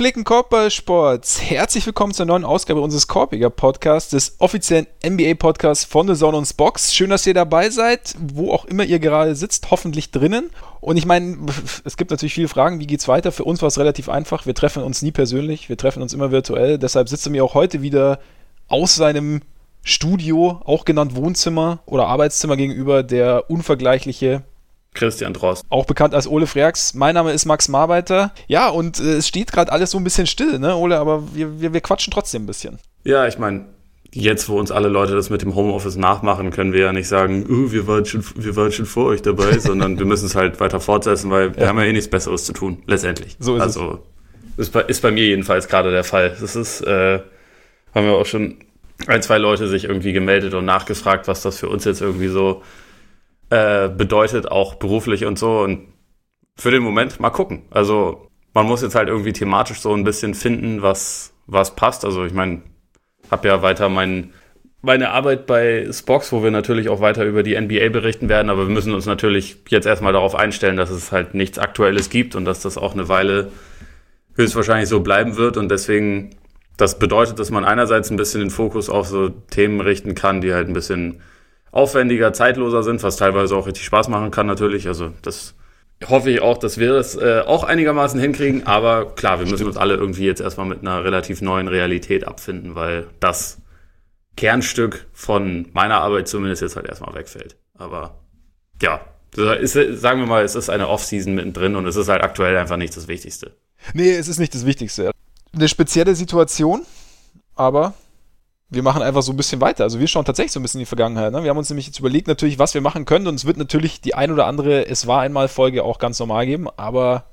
Gepflegten Korbballsports, herzlich willkommen zur neuen Ausgabe unseres Korbiger Podcasts, des offiziellen NBA-Podcasts von The Zone und Box. Schön, dass ihr dabei seid, wo auch immer ihr gerade sitzt, hoffentlich drinnen. Und ich meine, es gibt natürlich viele Fragen, wie geht's weiter? Für uns war es relativ einfach. Wir treffen uns nie persönlich, wir treffen uns immer virtuell. Deshalb sitzt er mir auch heute wieder aus seinem Studio, auch genannt Wohnzimmer oder Arbeitszimmer gegenüber, der unvergleichliche Christian Drost. Auch bekannt als Ole Freaks. Mein Name ist Max Marbeiter. Ja, und äh, es steht gerade alles so ein bisschen still, ne, Ole, aber wir, wir, wir quatschen trotzdem ein bisschen. Ja, ich meine, jetzt, wo uns alle Leute das mit dem Homeoffice nachmachen, können wir ja nicht sagen, uh, wir, waren schon, wir waren schon vor euch dabei, sondern wir müssen es halt weiter fortsetzen, weil wir haben ja eh nichts Besseres zu tun, letztendlich. So ist also, es. Ist bei, ist bei mir jedenfalls gerade der Fall. Das ist, äh, haben wir auch schon ein, zwei Leute sich irgendwie gemeldet und nachgefragt, was das für uns jetzt irgendwie so äh, bedeutet, auch beruflich und so. Und für den Moment mal gucken. Also man muss jetzt halt irgendwie thematisch so ein bisschen finden, was, was passt. Also ich meine, habe ja weiter mein, meine Arbeit bei Spox, wo wir natürlich auch weiter über die NBA berichten werden, aber wir müssen uns natürlich jetzt erstmal darauf einstellen, dass es halt nichts Aktuelles gibt und dass das auch eine Weile höchstwahrscheinlich so bleiben wird und deswegen, das bedeutet, dass man einerseits ein bisschen den Fokus auf so Themen richten kann, die halt ein bisschen aufwendiger, zeitloser sind, was teilweise auch richtig Spaß machen kann natürlich. Also das hoffe ich auch, dass wir das äh, auch einigermaßen hinkriegen. Aber klar, wir müssen uns alle irgendwie jetzt erstmal mit einer relativ neuen Realität abfinden, weil das Kernstück von meiner Arbeit zumindest jetzt halt erstmal wegfällt. Aber ja, ist, sagen wir mal, es ist eine Off-Season mittendrin und es ist halt aktuell einfach nicht das Wichtigste. Nee, es ist nicht das Wichtigste. Eine spezielle Situation, aber wir machen einfach so ein bisschen weiter. Also wir schauen tatsächlich so ein bisschen in die Vergangenheit. Ne? Wir haben uns nämlich jetzt überlegt natürlich, was wir machen können und es wird natürlich die ein oder andere Es war einmal Folge auch ganz normal geben, aber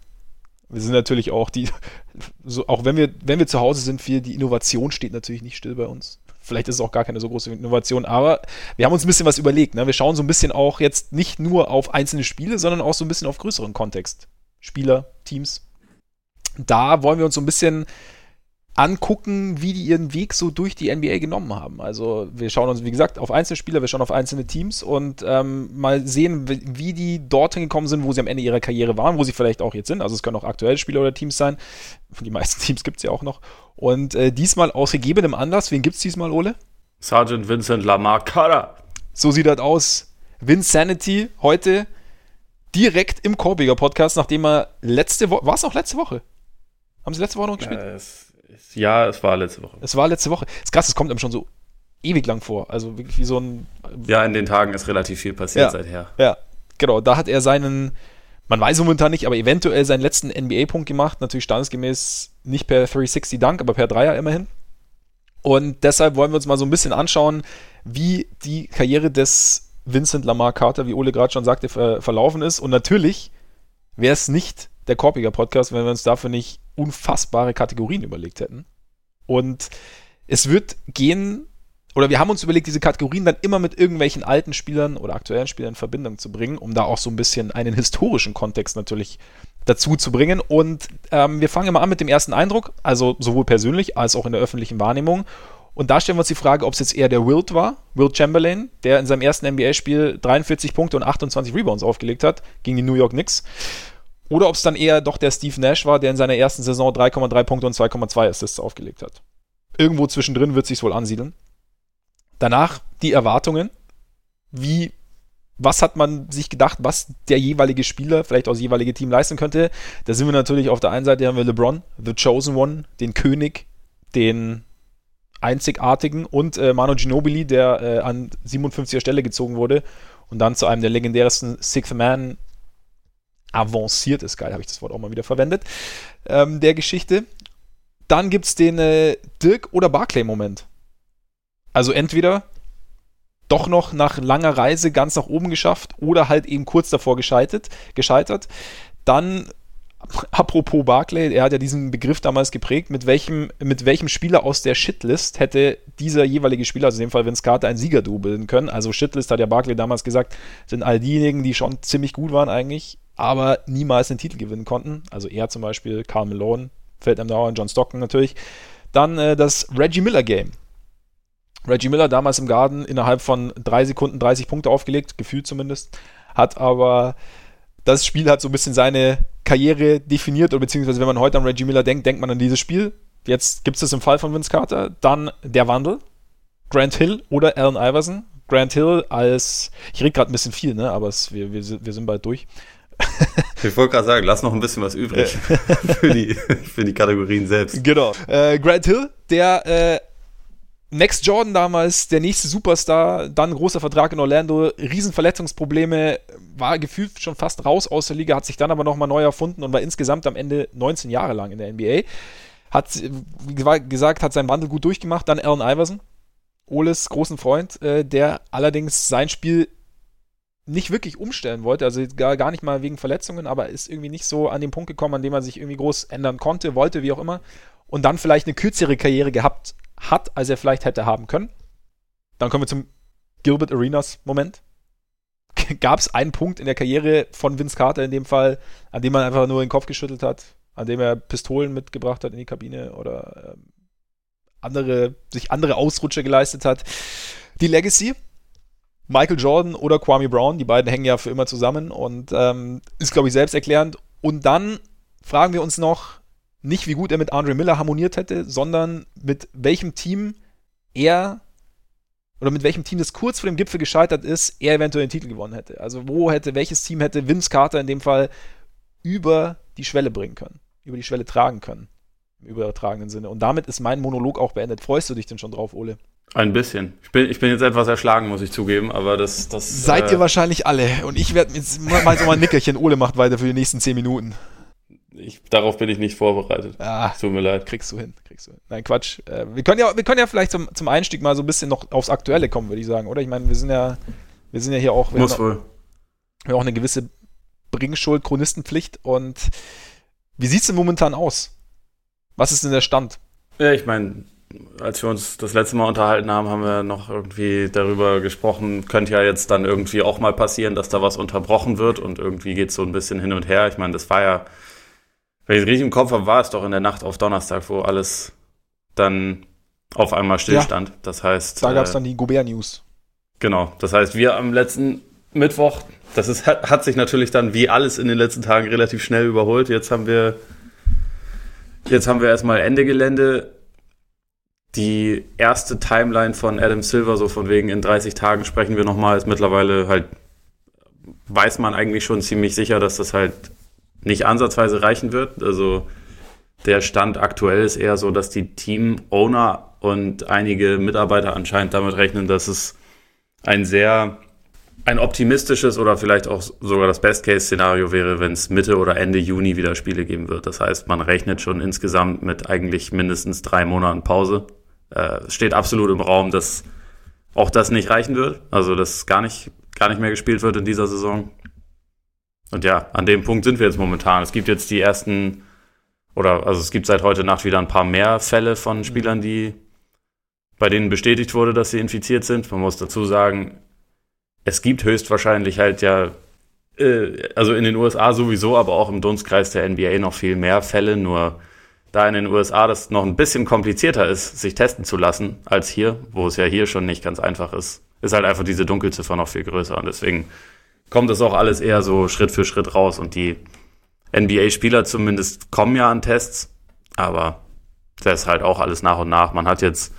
wir sind natürlich auch die, so, auch wenn wir, wenn wir zu Hause sind, viel, die Innovation steht natürlich nicht still bei uns. Vielleicht ist es auch gar keine so große Innovation, aber wir haben uns ein bisschen was überlegt. Ne? Wir schauen so ein bisschen auch jetzt nicht nur auf einzelne Spiele, sondern auch so ein bisschen auf größeren Kontext. Spieler, Teams. Da wollen wir uns so ein bisschen angucken, wie die ihren Weg so durch die NBA genommen haben. Also wir schauen uns, wie gesagt, auf einzelne Spieler, wir schauen auf einzelne Teams und ähm, mal sehen, wie die dorthin gekommen sind, wo sie am Ende ihrer Karriere waren, wo sie vielleicht auch jetzt sind. Also es können auch aktuelle Spieler oder Teams sein. Die meisten Teams gibt es ja auch noch. Und äh, diesmal aus gegebenem Anlass, wen gibt es diesmal, Ole? Sergeant Vincent Lamar Carter. So sieht das aus. Vinsanity heute direkt im Korbiger Podcast, nachdem er letzte Woche, war es auch letzte Woche? Haben sie letzte Woche noch gespielt? Äh, ja, es war letzte Woche. Es war letzte Woche. Das ist krass, es kommt einem schon so ewig lang vor. Also wirklich wie so ein. Ja, in den Tagen ist relativ viel passiert ja, seither. Ja, genau. Da hat er seinen, man weiß momentan nicht, aber eventuell seinen letzten NBA-Punkt gemacht. Natürlich standesgemäß nicht per 360 Dunk, aber per Dreier immerhin. Und deshalb wollen wir uns mal so ein bisschen anschauen, wie die Karriere des Vincent Lamar Carter, wie Ole gerade schon sagte, ver verlaufen ist. Und natürlich wäre es nicht der Korpiger Podcast, wenn wir uns dafür nicht unfassbare Kategorien überlegt hätten. Und es wird gehen, oder wir haben uns überlegt, diese Kategorien dann immer mit irgendwelchen alten Spielern oder aktuellen Spielern in Verbindung zu bringen, um da auch so ein bisschen einen historischen Kontext natürlich dazu zu bringen. Und ähm, wir fangen immer an mit dem ersten Eindruck, also sowohl persönlich als auch in der öffentlichen Wahrnehmung. Und da stellen wir uns die Frage, ob es jetzt eher der Wilt war, Wilt Chamberlain, der in seinem ersten NBA-Spiel 43 Punkte und 28 Rebounds aufgelegt hat gegen die New York Knicks. Oder ob es dann eher doch der Steve Nash war, der in seiner ersten Saison 3,3 Punkte und 2,2 Assists aufgelegt hat. Irgendwo zwischendrin wird sich wohl ansiedeln. Danach die Erwartungen. Wie, was hat man sich gedacht, was der jeweilige Spieler, vielleicht auch das jeweilige Team leisten könnte? Da sind wir natürlich auf der einen Seite haben wir LeBron, the chosen one, den König, den einzigartigen und äh, Manu Ginobili, der äh, an 57er Stelle gezogen wurde und dann zu einem der legendärsten Sixth Man avanciert ist, geil, habe ich das Wort auch mal wieder verwendet, ähm, der Geschichte. Dann gibt es den äh, Dirk- oder Barclay-Moment. Also entweder doch noch nach langer Reise ganz nach oben geschafft oder halt eben kurz davor gescheitert. gescheitert. Dann, apropos Barclay, er hat ja diesen Begriff damals geprägt, mit welchem, mit welchem Spieler aus der Shitlist hätte dieser jeweilige Spieler, also in dem Fall Vince Carter, ein Siegerduo bilden können. Also Shitlist hat ja Barclay damals gesagt, sind all diejenigen, die schon ziemlich gut waren eigentlich, aber niemals den Titel gewinnen konnten. Also er zum Beispiel, Carl Malone, fällt einem da John Stockton natürlich. Dann äh, das Reggie Miller Game. Reggie Miller damals im Garden innerhalb von drei Sekunden 30 Punkte aufgelegt, gefühlt zumindest. Hat aber das Spiel hat so ein bisschen seine Karriere definiert, oder beziehungsweise wenn man heute an Reggie Miller denkt, denkt man an dieses Spiel. Jetzt gibt es das im Fall von Vince Carter. Dann der Wandel. Grant Hill oder Allen Iverson. Grant Hill als, ich rede gerade ein bisschen viel, ne? aber es, wir, wir, wir sind bald durch. ich wollte gerade sagen, lass noch ein bisschen was übrig für, die, für die Kategorien selbst. Genau. Äh, Grant Hill, der äh, Max Jordan damals, der nächste Superstar, dann großer Vertrag in Orlando, Riesenverletzungsprobleme, war gefühlt schon fast raus aus der Liga, hat sich dann aber nochmal neu erfunden und war insgesamt am Ende 19 Jahre lang in der NBA. Hat, wie gesagt, hat seinen Wandel gut durchgemacht. Dann Allen Iverson, Oles großen Freund, äh, der allerdings sein Spiel nicht wirklich umstellen wollte, also gar, gar nicht mal wegen Verletzungen, aber ist irgendwie nicht so an den Punkt gekommen, an dem er sich irgendwie groß ändern konnte, wollte, wie auch immer. Und dann vielleicht eine kürzere Karriere gehabt hat, als er vielleicht hätte haben können. Dann kommen wir zum Gilbert Arenas Moment. Gab es einen Punkt in der Karriere von Vince Carter in dem Fall, an dem man einfach nur den Kopf geschüttelt hat, an dem er Pistolen mitgebracht hat in die Kabine oder ähm, andere, sich andere Ausrutsche geleistet hat. Die Legacy, Michael Jordan oder Kwame Brown, die beiden hängen ja für immer zusammen und ähm, ist, glaube ich, selbsterklärend. Und dann fragen wir uns noch, nicht wie gut er mit Andre Miller harmoniert hätte, sondern mit welchem Team er oder mit welchem Team das kurz vor dem Gipfel gescheitert ist, er eventuell den Titel gewonnen hätte. Also wo hätte, welches Team hätte Vince Carter in dem Fall über die Schwelle bringen können, über die Schwelle tragen können, im übertragenen Sinne. Und damit ist mein Monolog auch beendet. Freust du dich denn schon drauf, Ole? Ein bisschen. Ich bin, ich bin jetzt etwas erschlagen, muss ich zugeben, aber das. das Seid äh, ihr wahrscheinlich alle. Und ich werde jetzt mal so mal ein Nickerchen. Ole macht weiter für die nächsten zehn Minuten. Ich, darauf bin ich nicht vorbereitet. Ah, Tut mir leid. Kriegst du hin, kriegst du hin. Nein, Quatsch. Äh, wir, können ja, wir können ja vielleicht zum, zum Einstieg mal so ein bisschen noch aufs Aktuelle kommen, würde ich sagen, oder? Ich meine, wir sind ja, wir sind ja hier auch. Muss wohl. Wir haben auch eine gewisse Bringschuld, Chronistenpflicht. Und wie sieht es denn momentan aus? Was ist denn der Stand? Ja, ich meine, als wir uns das letzte Mal unterhalten haben, haben wir noch irgendwie darüber gesprochen, könnte ja jetzt dann irgendwie auch mal passieren, dass da was unterbrochen wird und irgendwie geht es so ein bisschen hin und her. Ich meine, das war ja, wenn ich es richtig im Kopf habe, war es doch in der Nacht auf Donnerstag, wo alles dann auf einmal stillstand. Ja, das heißt. Da gab es äh, dann die Gobert-News. Genau. Das heißt, wir am letzten Mittwoch, das ist, hat sich natürlich dann wie alles in den letzten Tagen relativ schnell überholt. Jetzt haben wir, jetzt haben wir erstmal Ende Gelände die erste Timeline von Adam Silver, so von wegen in 30 Tagen sprechen wir nochmal, ist mittlerweile halt, weiß man eigentlich schon ziemlich sicher, dass das halt nicht ansatzweise reichen wird. Also der Stand aktuell ist eher so, dass die Team-Owner und einige Mitarbeiter anscheinend damit rechnen, dass es ein sehr ein optimistisches oder vielleicht auch sogar das Best-Case-Szenario wäre, wenn es Mitte oder Ende Juni wieder Spiele geben wird. Das heißt, man rechnet schon insgesamt mit eigentlich mindestens drei Monaten Pause. Äh, steht absolut im Raum, dass auch das nicht reichen wird. Also, dass gar nicht, gar nicht mehr gespielt wird in dieser Saison. Und ja, an dem Punkt sind wir jetzt momentan. Es gibt jetzt die ersten, oder also es gibt seit heute Nacht wieder ein paar mehr Fälle von Spielern, die bei denen bestätigt wurde, dass sie infiziert sind. Man muss dazu sagen, es gibt höchstwahrscheinlich halt ja, äh, also in den USA sowieso, aber auch im Dunstkreis der NBA noch viel mehr Fälle. Nur da in den USA das noch ein bisschen komplizierter ist, sich testen zu lassen, als hier, wo es ja hier schon nicht ganz einfach ist, ist halt einfach diese Dunkelziffer noch viel größer. Und deswegen kommt es auch alles eher so Schritt für Schritt raus. Und die NBA-Spieler zumindest kommen ja an Tests, aber das ist halt auch alles nach und nach. Man hat jetzt,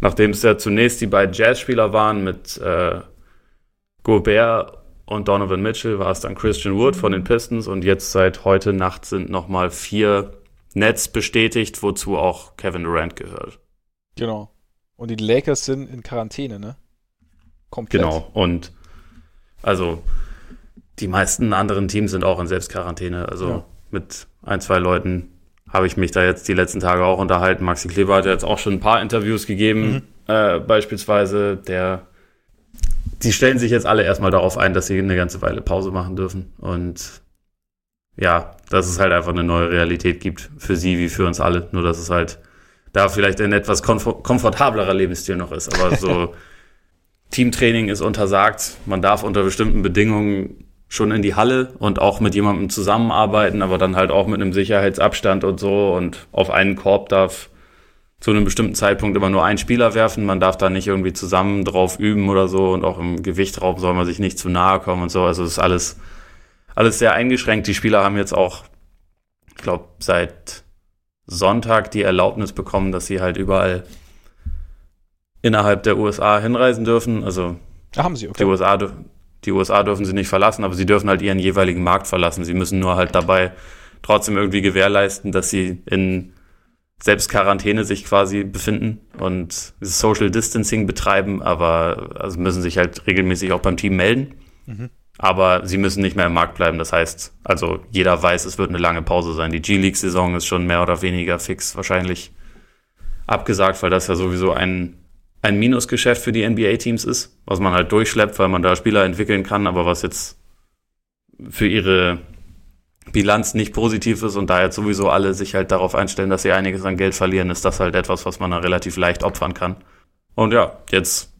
nachdem es ja zunächst die beiden Jazz-Spieler waren mit äh, Gobert und Donovan Mitchell, war es dann Christian Wood von den Pistons und jetzt seit heute Nacht sind nochmal vier Netz bestätigt, wozu auch Kevin Durant gehört. Genau. Und die Lakers sind in Quarantäne, ne? Komplett. Genau. Und also die meisten anderen Teams sind auch in Selbstquarantäne. Also ja. mit ein, zwei Leuten habe ich mich da jetzt die letzten Tage auch unterhalten. Maxi Kleber hat ja jetzt auch schon ein paar Interviews gegeben, mhm. äh, beispielsweise. Der, die stellen sich jetzt alle erstmal darauf ein, dass sie eine ganze Weile Pause machen dürfen. Und ja, dass es halt einfach eine neue Realität gibt für sie wie für uns alle. Nur dass es halt da vielleicht ein etwas komfort komfortablerer Lebensstil noch ist. Aber so Teamtraining ist untersagt. Man darf unter bestimmten Bedingungen schon in die Halle und auch mit jemandem zusammenarbeiten, aber dann halt auch mit einem Sicherheitsabstand und so. Und auf einen Korb darf zu einem bestimmten Zeitpunkt immer nur ein Spieler werfen. Man darf da nicht irgendwie zusammen drauf üben oder so. Und auch im Gewichtraum soll man sich nicht zu nahe kommen und so. Also es ist alles alles sehr eingeschränkt. Die Spieler haben jetzt auch ich glaube, seit Sonntag die Erlaubnis bekommen, dass sie halt überall innerhalb der USA hinreisen dürfen. Also ah, haben sie, okay. die, USA, die USA dürfen sie nicht verlassen, aber sie dürfen halt ihren jeweiligen Markt verlassen. Sie müssen nur halt dabei trotzdem irgendwie gewährleisten, dass sie in selbst Quarantäne sich quasi befinden und Social Distancing betreiben, aber also müssen sich halt regelmäßig auch beim Team melden. Mhm. Aber sie müssen nicht mehr im Markt bleiben. Das heißt, also jeder weiß, es wird eine lange Pause sein. Die G-League-Saison ist schon mehr oder weniger fix wahrscheinlich abgesagt, weil das ja sowieso ein, ein Minusgeschäft für die NBA-Teams ist, was man halt durchschleppt, weil man da Spieler entwickeln kann, aber was jetzt für ihre Bilanz nicht positiv ist und da jetzt sowieso alle sich halt darauf einstellen, dass sie einiges an Geld verlieren, ist das halt etwas, was man da relativ leicht opfern kann. Und ja, jetzt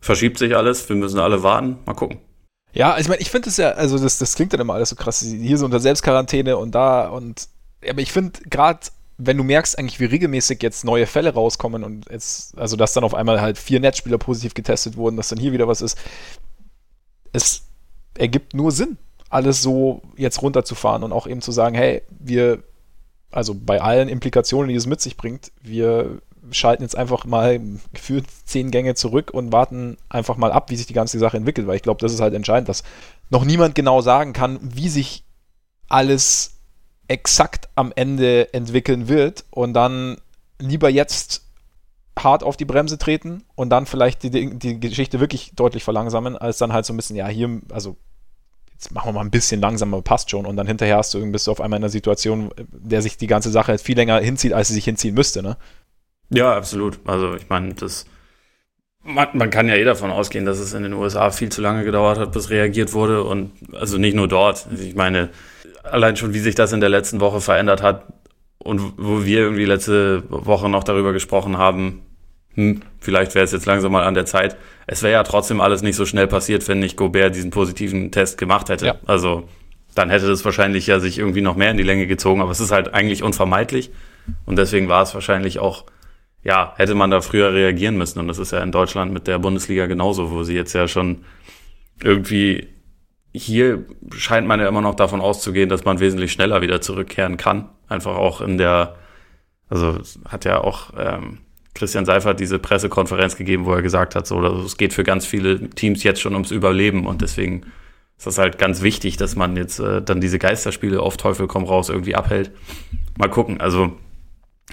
verschiebt sich alles, wir müssen alle warten, mal gucken. Ja, ich meine, ich finde es ja, also das, das klingt dann immer alles so krass, hier so unter Selbstquarantäne und da und, aber ich finde gerade, wenn du merkst eigentlich, wie regelmäßig jetzt neue Fälle rauskommen und jetzt, also dass dann auf einmal halt vier Netzspieler positiv getestet wurden, dass dann hier wieder was ist, es ergibt nur Sinn alles so jetzt runterzufahren und auch eben zu sagen, hey, wir, also bei allen Implikationen, die es mit sich bringt, wir schalten jetzt einfach mal gefühlt zehn Gänge zurück und warten einfach mal ab, wie sich die ganze Sache entwickelt, weil ich glaube, das ist halt entscheidend, dass noch niemand genau sagen kann, wie sich alles exakt am Ende entwickeln wird und dann lieber jetzt hart auf die Bremse treten und dann vielleicht die, die Geschichte wirklich deutlich verlangsamen, als dann halt so ein bisschen, ja, hier, also jetzt machen wir mal ein bisschen langsamer, passt schon. Und dann hinterher hast du, bist du auf einmal in einer Situation, der sich die ganze Sache viel länger hinzieht, als sie sich hinziehen müsste, ne? Ja, absolut. Also ich meine, das man, man, kann ja eh davon ausgehen, dass es in den USA viel zu lange gedauert hat, bis reagiert wurde. Und also nicht nur dort. Ich meine, allein schon, wie sich das in der letzten Woche verändert hat und wo wir irgendwie letzte Woche noch darüber gesprochen haben, hm, vielleicht wäre es jetzt langsam mal an der Zeit. Es wäre ja trotzdem alles nicht so schnell passiert, wenn nicht Gobert diesen positiven Test gemacht hätte. Ja. Also dann hätte das wahrscheinlich ja sich irgendwie noch mehr in die Länge gezogen, aber es ist halt eigentlich unvermeidlich und deswegen war es wahrscheinlich auch, ja, hätte man da früher reagieren müssen und das ist ja in Deutschland mit der Bundesliga genauso, wo sie jetzt ja schon irgendwie hier scheint man ja immer noch davon auszugehen, dass man wesentlich schneller wieder zurückkehren kann. Einfach auch in der, also hat ja auch ähm, Christian Seifert diese Pressekonferenz gegeben, wo er gesagt hat, so, also es geht für ganz viele Teams jetzt schon ums Überleben und deswegen ist das halt ganz wichtig, dass man jetzt äh, dann diese Geisterspiele auf Teufel komm raus irgendwie abhält. Mal gucken. Also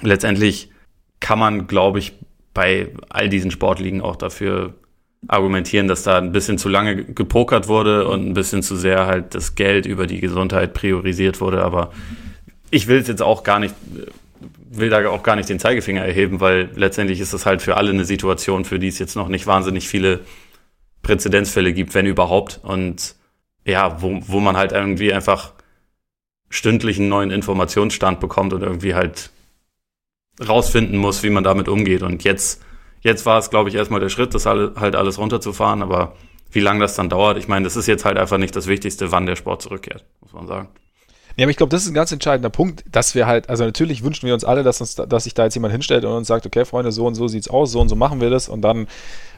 letztendlich kann man, glaube ich, bei all diesen Sportligen auch dafür argumentieren, dass da ein bisschen zu lange gepokert wurde und ein bisschen zu sehr halt das Geld über die Gesundheit priorisiert wurde. Aber ich will es jetzt auch gar nicht will da auch gar nicht den Zeigefinger erheben, weil letztendlich ist das halt für alle eine Situation, für die es jetzt noch nicht wahnsinnig viele Präzedenzfälle gibt, wenn überhaupt. Und ja, wo, wo man halt irgendwie einfach stündlich einen neuen Informationsstand bekommt und irgendwie halt rausfinden muss, wie man damit umgeht. Und jetzt, jetzt war es, glaube ich, erstmal der Schritt, das halt alles runterzufahren, aber wie lange das dann dauert, ich meine, das ist jetzt halt einfach nicht das Wichtigste, wann der Sport zurückkehrt, muss man sagen. Ja, aber ich glaube, das ist ein ganz entscheidender Punkt, dass wir halt, also natürlich wünschen wir uns alle, dass, uns, dass sich da jetzt jemand hinstellt und uns sagt, okay, Freunde, so und so sieht's aus, so und so machen wir das und dann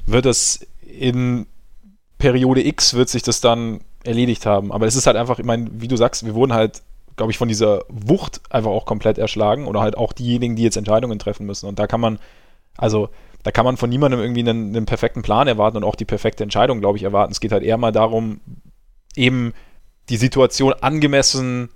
wird es in Periode X wird sich das dann erledigt haben. Aber es ist halt einfach, ich meine, wie du sagst, wir wurden halt, glaube ich, von dieser Wucht einfach auch komplett erschlagen oder halt auch diejenigen, die jetzt Entscheidungen treffen müssen. Und da kann man, also da kann man von niemandem irgendwie einen, einen perfekten Plan erwarten und auch die perfekte Entscheidung, glaube ich, erwarten. Es geht halt eher mal darum, eben die Situation angemessen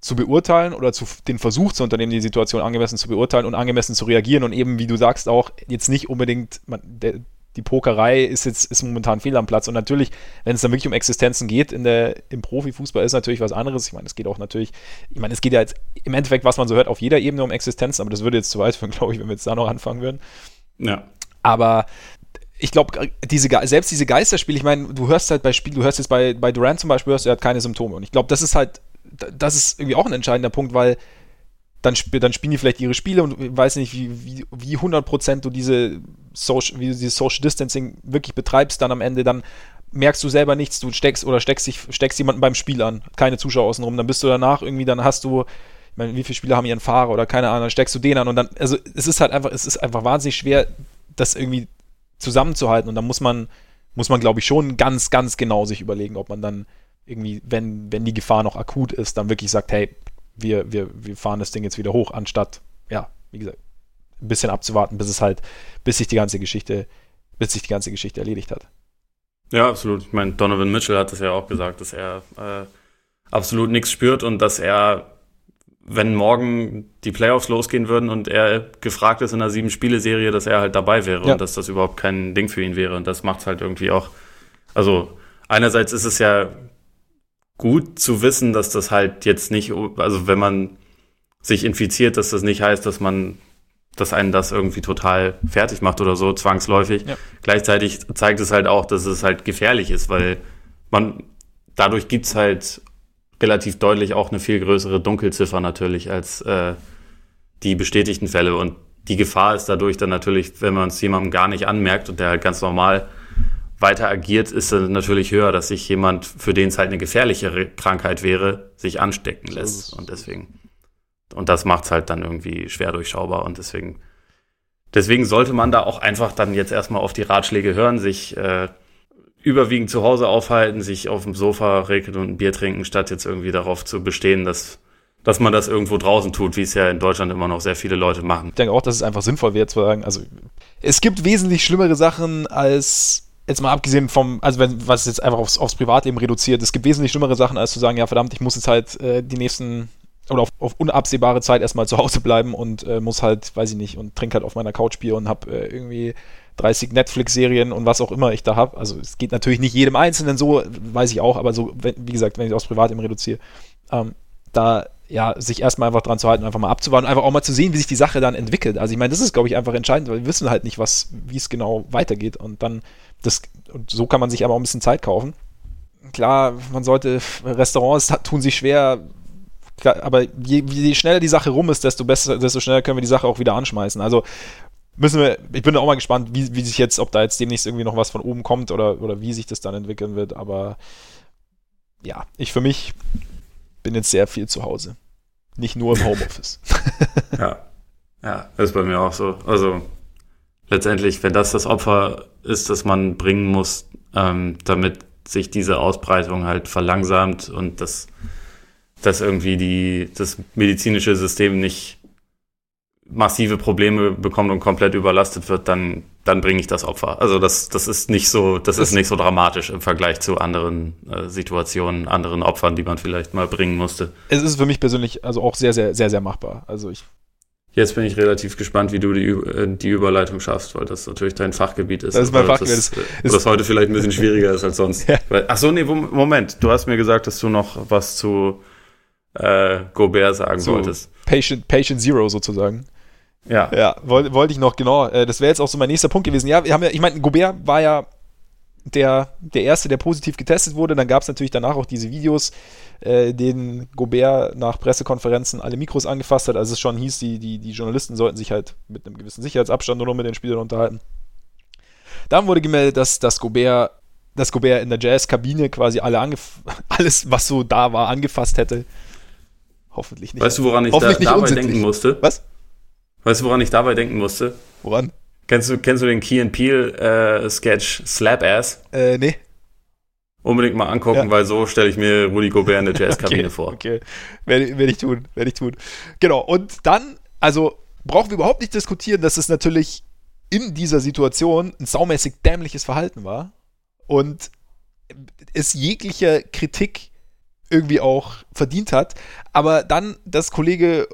zu beurteilen oder zu, den Versuch zu unternehmen, die Situation angemessen zu beurteilen und angemessen zu reagieren und eben, wie du sagst, auch jetzt nicht unbedingt, man, der, die Pokerei ist jetzt ist momentan fehl am Platz und natürlich, wenn es dann wirklich um Existenzen geht in der, im Profifußball, ist natürlich was anderes. Ich meine, es geht auch natürlich, ich meine, es geht ja jetzt im Endeffekt, was man so hört, auf jeder Ebene um Existenzen, aber das würde jetzt zu weit führen, glaube ich, wenn wir jetzt da noch anfangen würden. Ja. Aber ich glaube, diese, selbst diese Geisterspiele, ich meine, du hörst halt bei Spielen, du hörst jetzt bei, bei Durant zum Beispiel, hörst du, er hat keine Symptome. Und ich glaube, das ist halt das ist irgendwie auch ein entscheidender Punkt, weil dann, sp dann spielen die vielleicht ihre Spiele und weiß nicht, wie, wie, wie 100% du diese Social, wie du dieses Social Distancing wirklich betreibst, dann am Ende, dann merkst du selber nichts, du steckst oder steckst, dich, steckst jemanden beim Spiel an, keine Zuschauer außenrum, dann bist du danach irgendwie, dann hast du, ich meine, wie viele Spieler haben ihren Fahrer oder keine Ahnung, dann steckst du den an und dann, also es ist halt einfach, es ist einfach wahnsinnig schwer, das irgendwie zusammenzuhalten und dann muss man, muss man, glaube ich, schon ganz, ganz genau sich überlegen, ob man dann irgendwie, wenn, wenn die Gefahr noch akut ist, dann wirklich sagt, hey, wir, wir, wir fahren das Ding jetzt wieder hoch, anstatt, ja, wie gesagt, ein bisschen abzuwarten, bis es halt, bis sich die ganze Geschichte, bis sich die ganze Geschichte erledigt hat. Ja, absolut. Ich meine, Donovan Mitchell hat es ja auch gesagt, dass er äh, absolut nichts spürt und dass er, wenn morgen die Playoffs losgehen würden und er gefragt ist in einer sieben-Spiele-Serie, dass er halt dabei wäre ja. und dass das überhaupt kein Ding für ihn wäre. Und das macht es halt irgendwie auch. Also, einerseits ist es ja gut zu wissen, dass das halt jetzt nicht, also wenn man sich infiziert, dass das nicht heißt, dass man dass einen das irgendwie total fertig macht oder so, zwangsläufig. Ja. Gleichzeitig zeigt es halt auch, dass es halt gefährlich ist, weil man dadurch gibt es halt relativ deutlich auch eine viel größere Dunkelziffer natürlich als äh, die bestätigten Fälle. Und die Gefahr ist dadurch dann natürlich, wenn man es jemandem gar nicht anmerkt und der halt ganz normal weiter agiert, ist es natürlich höher, dass sich jemand, für den es halt eine gefährlichere Krankheit wäre, sich anstecken lässt. Und deswegen. Und das macht es halt dann irgendwie schwer durchschaubar und deswegen, deswegen sollte man da auch einfach dann jetzt erstmal auf die Ratschläge hören, sich äh, überwiegend zu Hause aufhalten, sich auf dem Sofa regeln und ein Bier trinken, statt jetzt irgendwie darauf zu bestehen, dass, dass man das irgendwo draußen tut, wie es ja in Deutschland immer noch sehr viele Leute machen. Ich denke auch, dass es einfach sinnvoll wäre zu sagen, also es gibt wesentlich schlimmere Sachen als jetzt mal abgesehen vom, also wenn, was jetzt einfach aufs, aufs Privatleben reduziert, es gibt wesentlich schlimmere Sachen, als zu sagen, ja verdammt, ich muss jetzt halt äh, die nächsten oder auf, auf, unabsehbare Zeit erstmal zu Hause bleiben und äh, muss halt, weiß ich nicht, und trinke halt auf meiner Couch Bier und habe äh, irgendwie 30 Netflix-Serien und was auch immer ich da habe. Also es geht natürlich nicht jedem Einzelnen so, weiß ich auch, aber so, wie gesagt, wenn ich aufs Privatleben reduziere, ähm, da ja, sich erstmal einfach dran zu halten, einfach mal abzuwarten, einfach auch mal zu sehen, wie sich die Sache dann entwickelt. Also ich meine, das ist, glaube ich, einfach entscheidend, weil wir wissen halt nicht, was, wie es genau weitergeht. Und dann, das, und so kann man sich aber auch ein bisschen Zeit kaufen. Klar, man sollte, Restaurants tun sich schwer, aber je, je schneller die Sache rum ist, desto besser, desto schneller können wir die Sache auch wieder anschmeißen. Also müssen wir, ich bin auch mal gespannt, wie, wie sich jetzt, ob da jetzt demnächst irgendwie noch was von oben kommt oder, oder wie sich das dann entwickeln wird. Aber ja, ich für mich bin jetzt sehr viel zu Hause. Nicht nur im Homeoffice. ja. Ja, das ist bei mir auch so. Also letztendlich, wenn das das Opfer ist, das man bringen muss, ähm, damit sich diese Ausbreitung halt verlangsamt und das dass irgendwie die, das medizinische System nicht massive Probleme bekommt und komplett überlastet wird, dann, dann bringe ich das Opfer. Also das, das ist nicht so, das, das ist nicht so dramatisch im Vergleich zu anderen äh, Situationen, anderen Opfern, die man vielleicht mal bringen musste. Es ist für mich persönlich also auch sehr, sehr, sehr, sehr machbar. Also ich Jetzt bin ich relativ gespannt, wie du die, äh, die Überleitung schaffst, weil das natürlich dein Fachgebiet ist. Das ist mein Fachgebiet. Das, das, das heute vielleicht ein bisschen schwieriger ist als sonst. ja. Ach so, nee, Moment. Du hast mir gesagt, dass du noch was zu äh, Gobert sagen so, wolltest. Patient, Patient Zero sozusagen. Ja. Ja, wollte wollt ich noch, genau. Äh, das wäre jetzt auch so mein nächster Punkt gewesen. Ja, wir haben ja, ich meine, Gobert war ja der, der Erste, der positiv getestet wurde. Dann gab es natürlich danach auch diese Videos, äh, denen Gobert nach Pressekonferenzen alle Mikros angefasst hat. Also es schon hieß, die, die, die Journalisten sollten sich halt mit einem gewissen Sicherheitsabstand nur noch mit den Spielern unterhalten. Dann wurde gemeldet, dass, dass Gobert dass Gobert in der Jazz-Kabine quasi alle alles, was so da war, angefasst hätte. Hoffentlich nicht. Weißt du, woran ich da, dabei denken musste? Was? Weißt du, woran ich dabei denken musste? Woran? Kennst du, kennst du den Key and Peel äh, Sketch Slap Ass? Äh, nee. Unbedingt mal angucken, ja. weil so stelle ich mir Rudi Gobert in der Jazzkabine okay, vor. Okay, werde, werde ich tun, werde ich tun. Genau, und dann, also brauchen wir überhaupt nicht diskutieren, dass es natürlich in dieser Situation ein saumäßig dämliches Verhalten war und es jeglicher Kritik irgendwie auch verdient hat. Aber dann, dass Kollege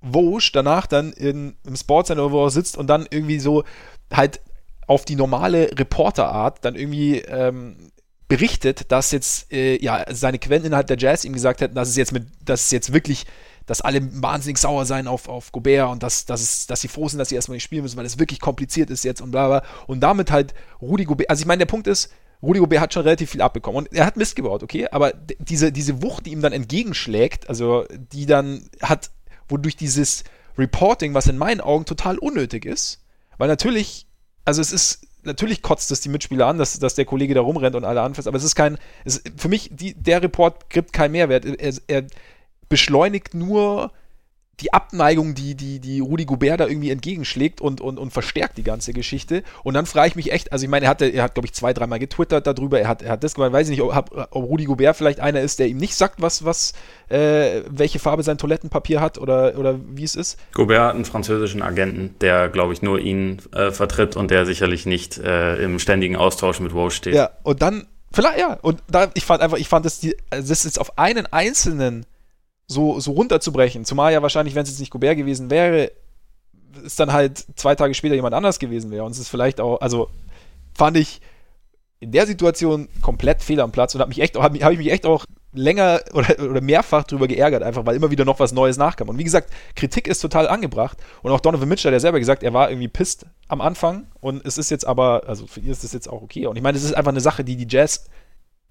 Vosch danach dann in, im Sportcenter, wo er sitzt und dann irgendwie so halt auf die normale Reporterart dann irgendwie ähm, berichtet, dass jetzt äh, ja seine Quellen innerhalb der Jazz ihm gesagt hätten, dass es jetzt mit, dass es jetzt wirklich, dass alle wahnsinnig sauer sein auf, auf Gobert und dass, dass, es, dass sie froh sind, dass sie erstmal nicht spielen müssen, weil es wirklich kompliziert ist jetzt und bla bla. Und damit halt Rudi Gobert, also ich meine, der Punkt ist, Rudi Gobert hat schon relativ viel abbekommen und er hat Mist gebaut, okay, aber diese, diese Wucht, die ihm dann entgegenschlägt, also die dann hat, wodurch dieses Reporting, was in meinen Augen total unnötig ist, weil natürlich, also es ist, natürlich kotzt es die Mitspieler an, dass, dass der Kollege da rumrennt und alle anfasst, aber es ist kein, es, für mich, die, der Report gibt keinen Mehrwert, er, er beschleunigt nur die Abneigung, die, die, die Rudi Gobert da irgendwie entgegenschlägt und, und, und verstärkt die ganze Geschichte. Und dann frage ich mich echt, also ich meine, er, hatte, er hat, glaube ich, zwei, dreimal getwittert darüber, er hat, er hat das gemacht, weiß ich nicht, ob, ob Rudi Gobert vielleicht einer ist, der ihm nicht sagt, was, was, äh, welche Farbe sein Toilettenpapier hat oder, oder wie es ist. Gobert hat einen französischen Agenten, der, glaube ich, nur ihn äh, vertritt und der sicherlich nicht äh, im ständigen Austausch mit Woj steht. Ja, und dann, vielleicht, ja, und da, ich fand einfach, ich fand, dass die, also das ist auf einen einzelnen so, so runterzubrechen, zumal ja wahrscheinlich, wenn es jetzt nicht Gobert gewesen wäre, ist dann halt zwei Tage später jemand anders gewesen wäre. Und es ist vielleicht auch, also fand ich in der Situation komplett fehl am Platz und habe mich echt, habe hab ich mich echt auch länger oder, oder mehrfach drüber geärgert, einfach weil immer wieder noch was Neues nachkam. Und wie gesagt, Kritik ist total angebracht. Und auch Donovan Mitchell hat ja selber gesagt, er war irgendwie pisst am Anfang und es ist jetzt aber, also für ihn ist das jetzt auch okay. Und ich meine, es ist einfach eine Sache, die die Jazz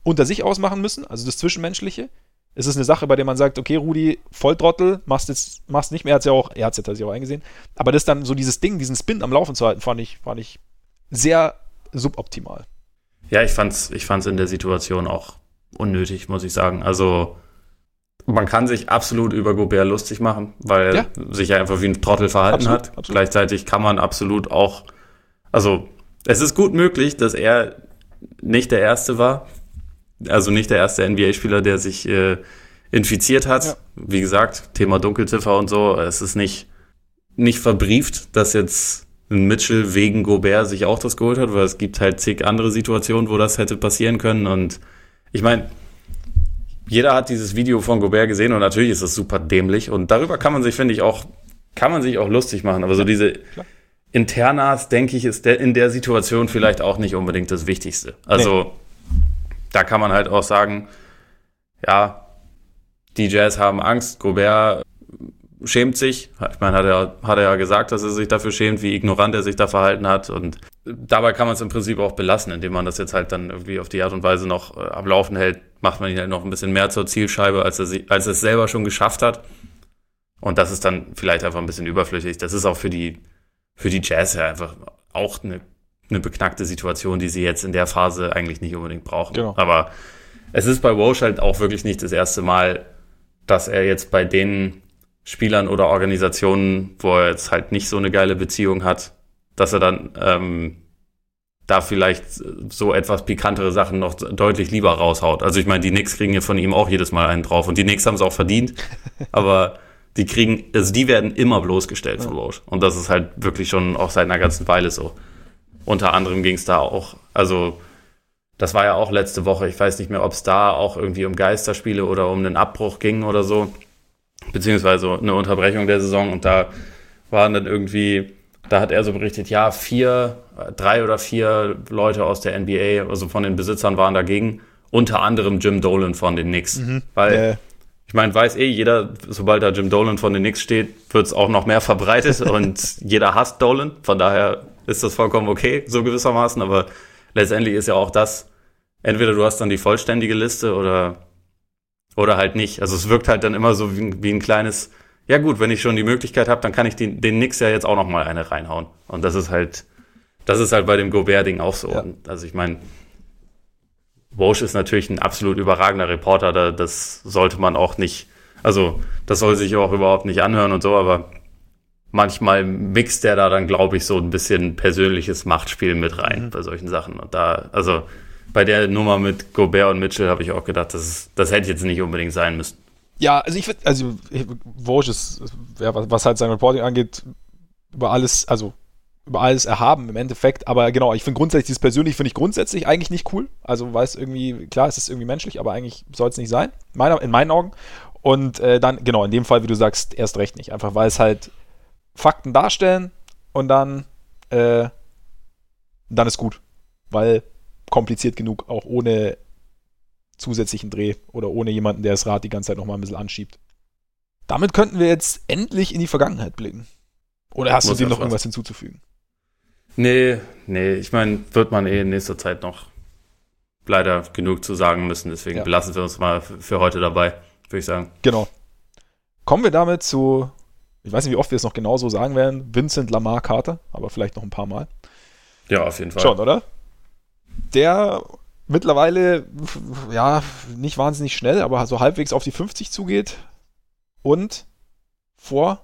unter sich ausmachen müssen, also das Zwischenmenschliche. Es ist eine Sache, bei der man sagt, okay, Rudi, Volltrottel, machst jetzt, machst nicht mehr, er hat ja auch, er hat es tatsächlich auch eingesehen. Aber das dann so dieses Ding, diesen Spin am Laufen zu halten, fand ich, fand ich sehr suboptimal. Ja, ich fand's, ich fand's in der Situation auch unnötig, muss ich sagen. Also, man kann sich absolut über Gobert lustig machen, weil er ja. sich ja einfach wie ein Trottel verhalten absolut, hat. Absolut. Gleichzeitig kann man absolut auch, also, es ist gut möglich, dass er nicht der Erste war, also nicht der erste NBA-Spieler, der sich äh, infiziert hat. Ja. Wie gesagt, Thema Dunkelziffer und so. Es ist nicht, nicht verbrieft, dass jetzt ein Mitchell wegen Gobert sich auch das geholt hat, weil es gibt halt zig andere Situationen, wo das hätte passieren können. Und ich meine, jeder hat dieses Video von Gobert gesehen und natürlich ist es super dämlich. Und darüber kann man sich, finde ich, auch, kann man sich auch lustig machen. Aber so diese Klar. Internas, denke ich, ist der, in der Situation vielleicht auch nicht unbedingt das Wichtigste. Also nee da kann man halt auch sagen, ja, die Jazz haben Angst, Gobert schämt sich. Ich meine, hat er, hat er ja gesagt, dass er sich dafür schämt, wie ignorant er sich da verhalten hat. Und dabei kann man es im Prinzip auch belassen, indem man das jetzt halt dann irgendwie auf die Art und Weise noch äh, am Laufen hält, macht man ihn halt noch ein bisschen mehr zur Zielscheibe, als er, als er es selber schon geschafft hat. Und das ist dann vielleicht einfach ein bisschen überflüssig. Das ist auch für die, für die Jazz ja einfach auch eine eine beknackte Situation, die sie jetzt in der Phase eigentlich nicht unbedingt brauchen. Genau. Aber es ist bei Walsh halt auch wirklich nicht das erste Mal, dass er jetzt bei den Spielern oder Organisationen, wo er jetzt halt nicht so eine geile Beziehung hat, dass er dann ähm, da vielleicht so etwas pikantere Sachen noch deutlich lieber raushaut. Also ich meine, die Knicks kriegen ja von ihm auch jedes Mal einen drauf und die Knicks haben es auch verdient, aber die kriegen, also die werden immer bloßgestellt ja. von Walsh und das ist halt wirklich schon auch seit einer ganzen Weile so. Unter anderem ging es da auch, also das war ja auch letzte Woche, ich weiß nicht mehr, ob es da auch irgendwie um Geisterspiele oder um einen Abbruch ging oder so, beziehungsweise eine Unterbrechung der Saison und da waren dann irgendwie, da hat er so berichtet, ja, vier, drei oder vier Leute aus der NBA, also von den Besitzern waren dagegen, unter anderem Jim Dolan von den Knicks, mhm. weil äh. Ich meine, weiß eh jeder, sobald da Jim Dolan von den Knicks steht, wird es auch noch mehr verbreitet und jeder hasst Dolan. Von daher ist das vollkommen okay, so gewissermaßen. Aber letztendlich ist ja auch das, entweder du hast dann die vollständige Liste oder, oder halt nicht. Also es wirkt halt dann immer so wie, wie ein kleines, ja gut, wenn ich schon die Möglichkeit habe, dann kann ich den, den Nix ja jetzt auch noch mal eine reinhauen. Und das ist halt, das ist halt bei dem Gobert-Ding auch so. Ja. also ich meine, Walsh ist natürlich ein absolut überragender Reporter, da, das sollte man auch nicht, also das soll sich auch überhaupt nicht anhören und so, aber manchmal mixt er da dann, glaube ich, so ein bisschen persönliches Machtspiel mit rein mhm. bei solchen Sachen. Und da, also bei der Nummer mit Gobert und Mitchell habe ich auch gedacht, das, das hätte jetzt nicht unbedingt sein müssen. Ja, also ich finde, also Woj ist, ja, was, halt sein Reporting angeht, über alles, also über alles erhaben im Endeffekt. Aber genau, ich finde grundsätzlich, dieses persönlich finde ich grundsätzlich eigentlich nicht cool. Also weil es irgendwie, klar, es ist irgendwie menschlich, aber eigentlich soll es nicht sein. Meiner, in meinen Augen. Und äh, dann, genau, in dem Fall, wie du sagst, erst recht nicht. Einfach weil es halt Fakten darstellen und dann, äh, dann ist gut. Weil kompliziert genug, auch ohne zusätzlichen Dreh oder ohne jemanden, der das Rad die ganze Zeit nochmal ein bisschen anschiebt. Damit könnten wir jetzt endlich in die Vergangenheit blicken. Oder hast Muss du dem noch irgendwas hinzuzufügen? Nee, nee, ich meine, wird man eh in nächster Zeit noch leider genug zu sagen müssen. Deswegen ja. belassen wir uns mal für heute dabei, würde ich sagen. Genau. Kommen wir damit zu ich weiß nicht, wie oft wir es noch genauso sagen werden, Vincent Lamar Carter, aber vielleicht noch ein paar Mal. Ja, auf jeden Fall. Schon, oder? Der mittlerweile, ja, nicht wahnsinnig schnell, aber so halbwegs auf die 50 zugeht und vor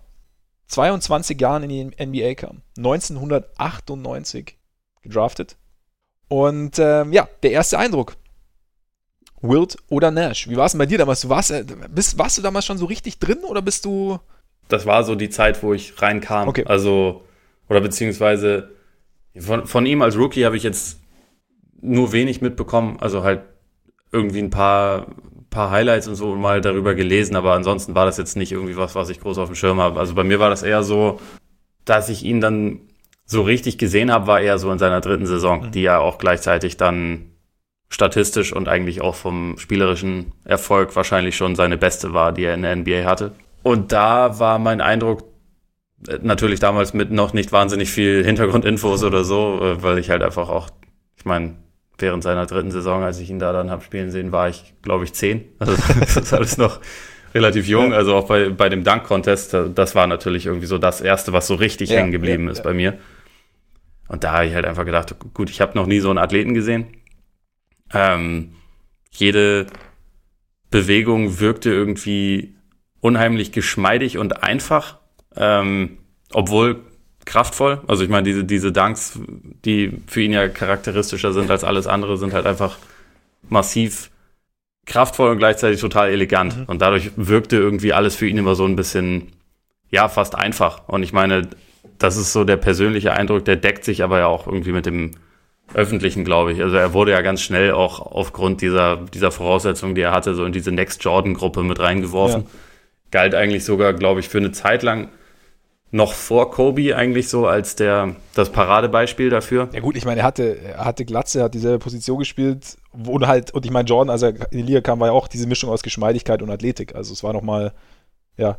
22 Jahren in die NBA kam. 1998 gedraftet. Und ähm, ja, der erste Eindruck. Wild oder Nash? Wie war es denn bei dir damals? Du warst, äh, bist, warst du damals schon so richtig drin oder bist du. Das war so die Zeit, wo ich reinkam. Okay. Also, oder beziehungsweise von, von ihm als Rookie habe ich jetzt nur wenig mitbekommen. Also halt irgendwie ein paar, paar Highlights und so mal darüber gelesen, aber ansonsten war das jetzt nicht irgendwie was, was ich groß auf dem Schirm habe. Also bei mir war das eher so, dass ich ihn dann so richtig gesehen habe, war eher so in seiner dritten Saison, mhm. die ja auch gleichzeitig dann statistisch und eigentlich auch vom spielerischen Erfolg wahrscheinlich schon seine beste war, die er in der NBA hatte. Und da war mein Eindruck, äh, natürlich damals mit noch nicht wahnsinnig viel Hintergrundinfos oder so, äh, weil ich halt einfach auch, ich meine, während seiner dritten Saison, als ich ihn da dann habe spielen sehen, war ich, glaube ich, zehn. Also das ist alles noch relativ jung. Also auch bei, bei dem Dunk-Contest, äh, das war natürlich irgendwie so das Erste, was so richtig ja, hängen geblieben ja, ist ja. bei mir. Und da habe ich halt einfach gedacht, gut, ich habe noch nie so einen Athleten gesehen. Ähm, jede Bewegung wirkte irgendwie unheimlich geschmeidig und einfach, ähm, obwohl kraftvoll. Also ich meine, diese, diese Dunks, die für ihn ja charakteristischer sind als alles andere, sind halt einfach massiv kraftvoll und gleichzeitig total elegant. Mhm. Und dadurch wirkte irgendwie alles für ihn immer so ein bisschen, ja, fast einfach. Und ich meine, das ist so der persönliche Eindruck, der deckt sich aber ja auch irgendwie mit dem öffentlichen, glaube ich. Also er wurde ja ganz schnell auch aufgrund dieser, dieser Voraussetzungen, die er hatte, so in diese Next Jordan-Gruppe mit reingeworfen. Ja. Galt eigentlich sogar, glaube ich, für eine Zeit lang noch vor Kobe eigentlich so als der, das Paradebeispiel dafür. Ja gut, ich meine, er hatte, er hatte Glatze, er hat dieselbe Position gespielt und halt, und ich meine, Jordan, als er in die Liga kam, war ja auch diese Mischung aus Geschmeidigkeit und Athletik. Also es war nochmal, ja.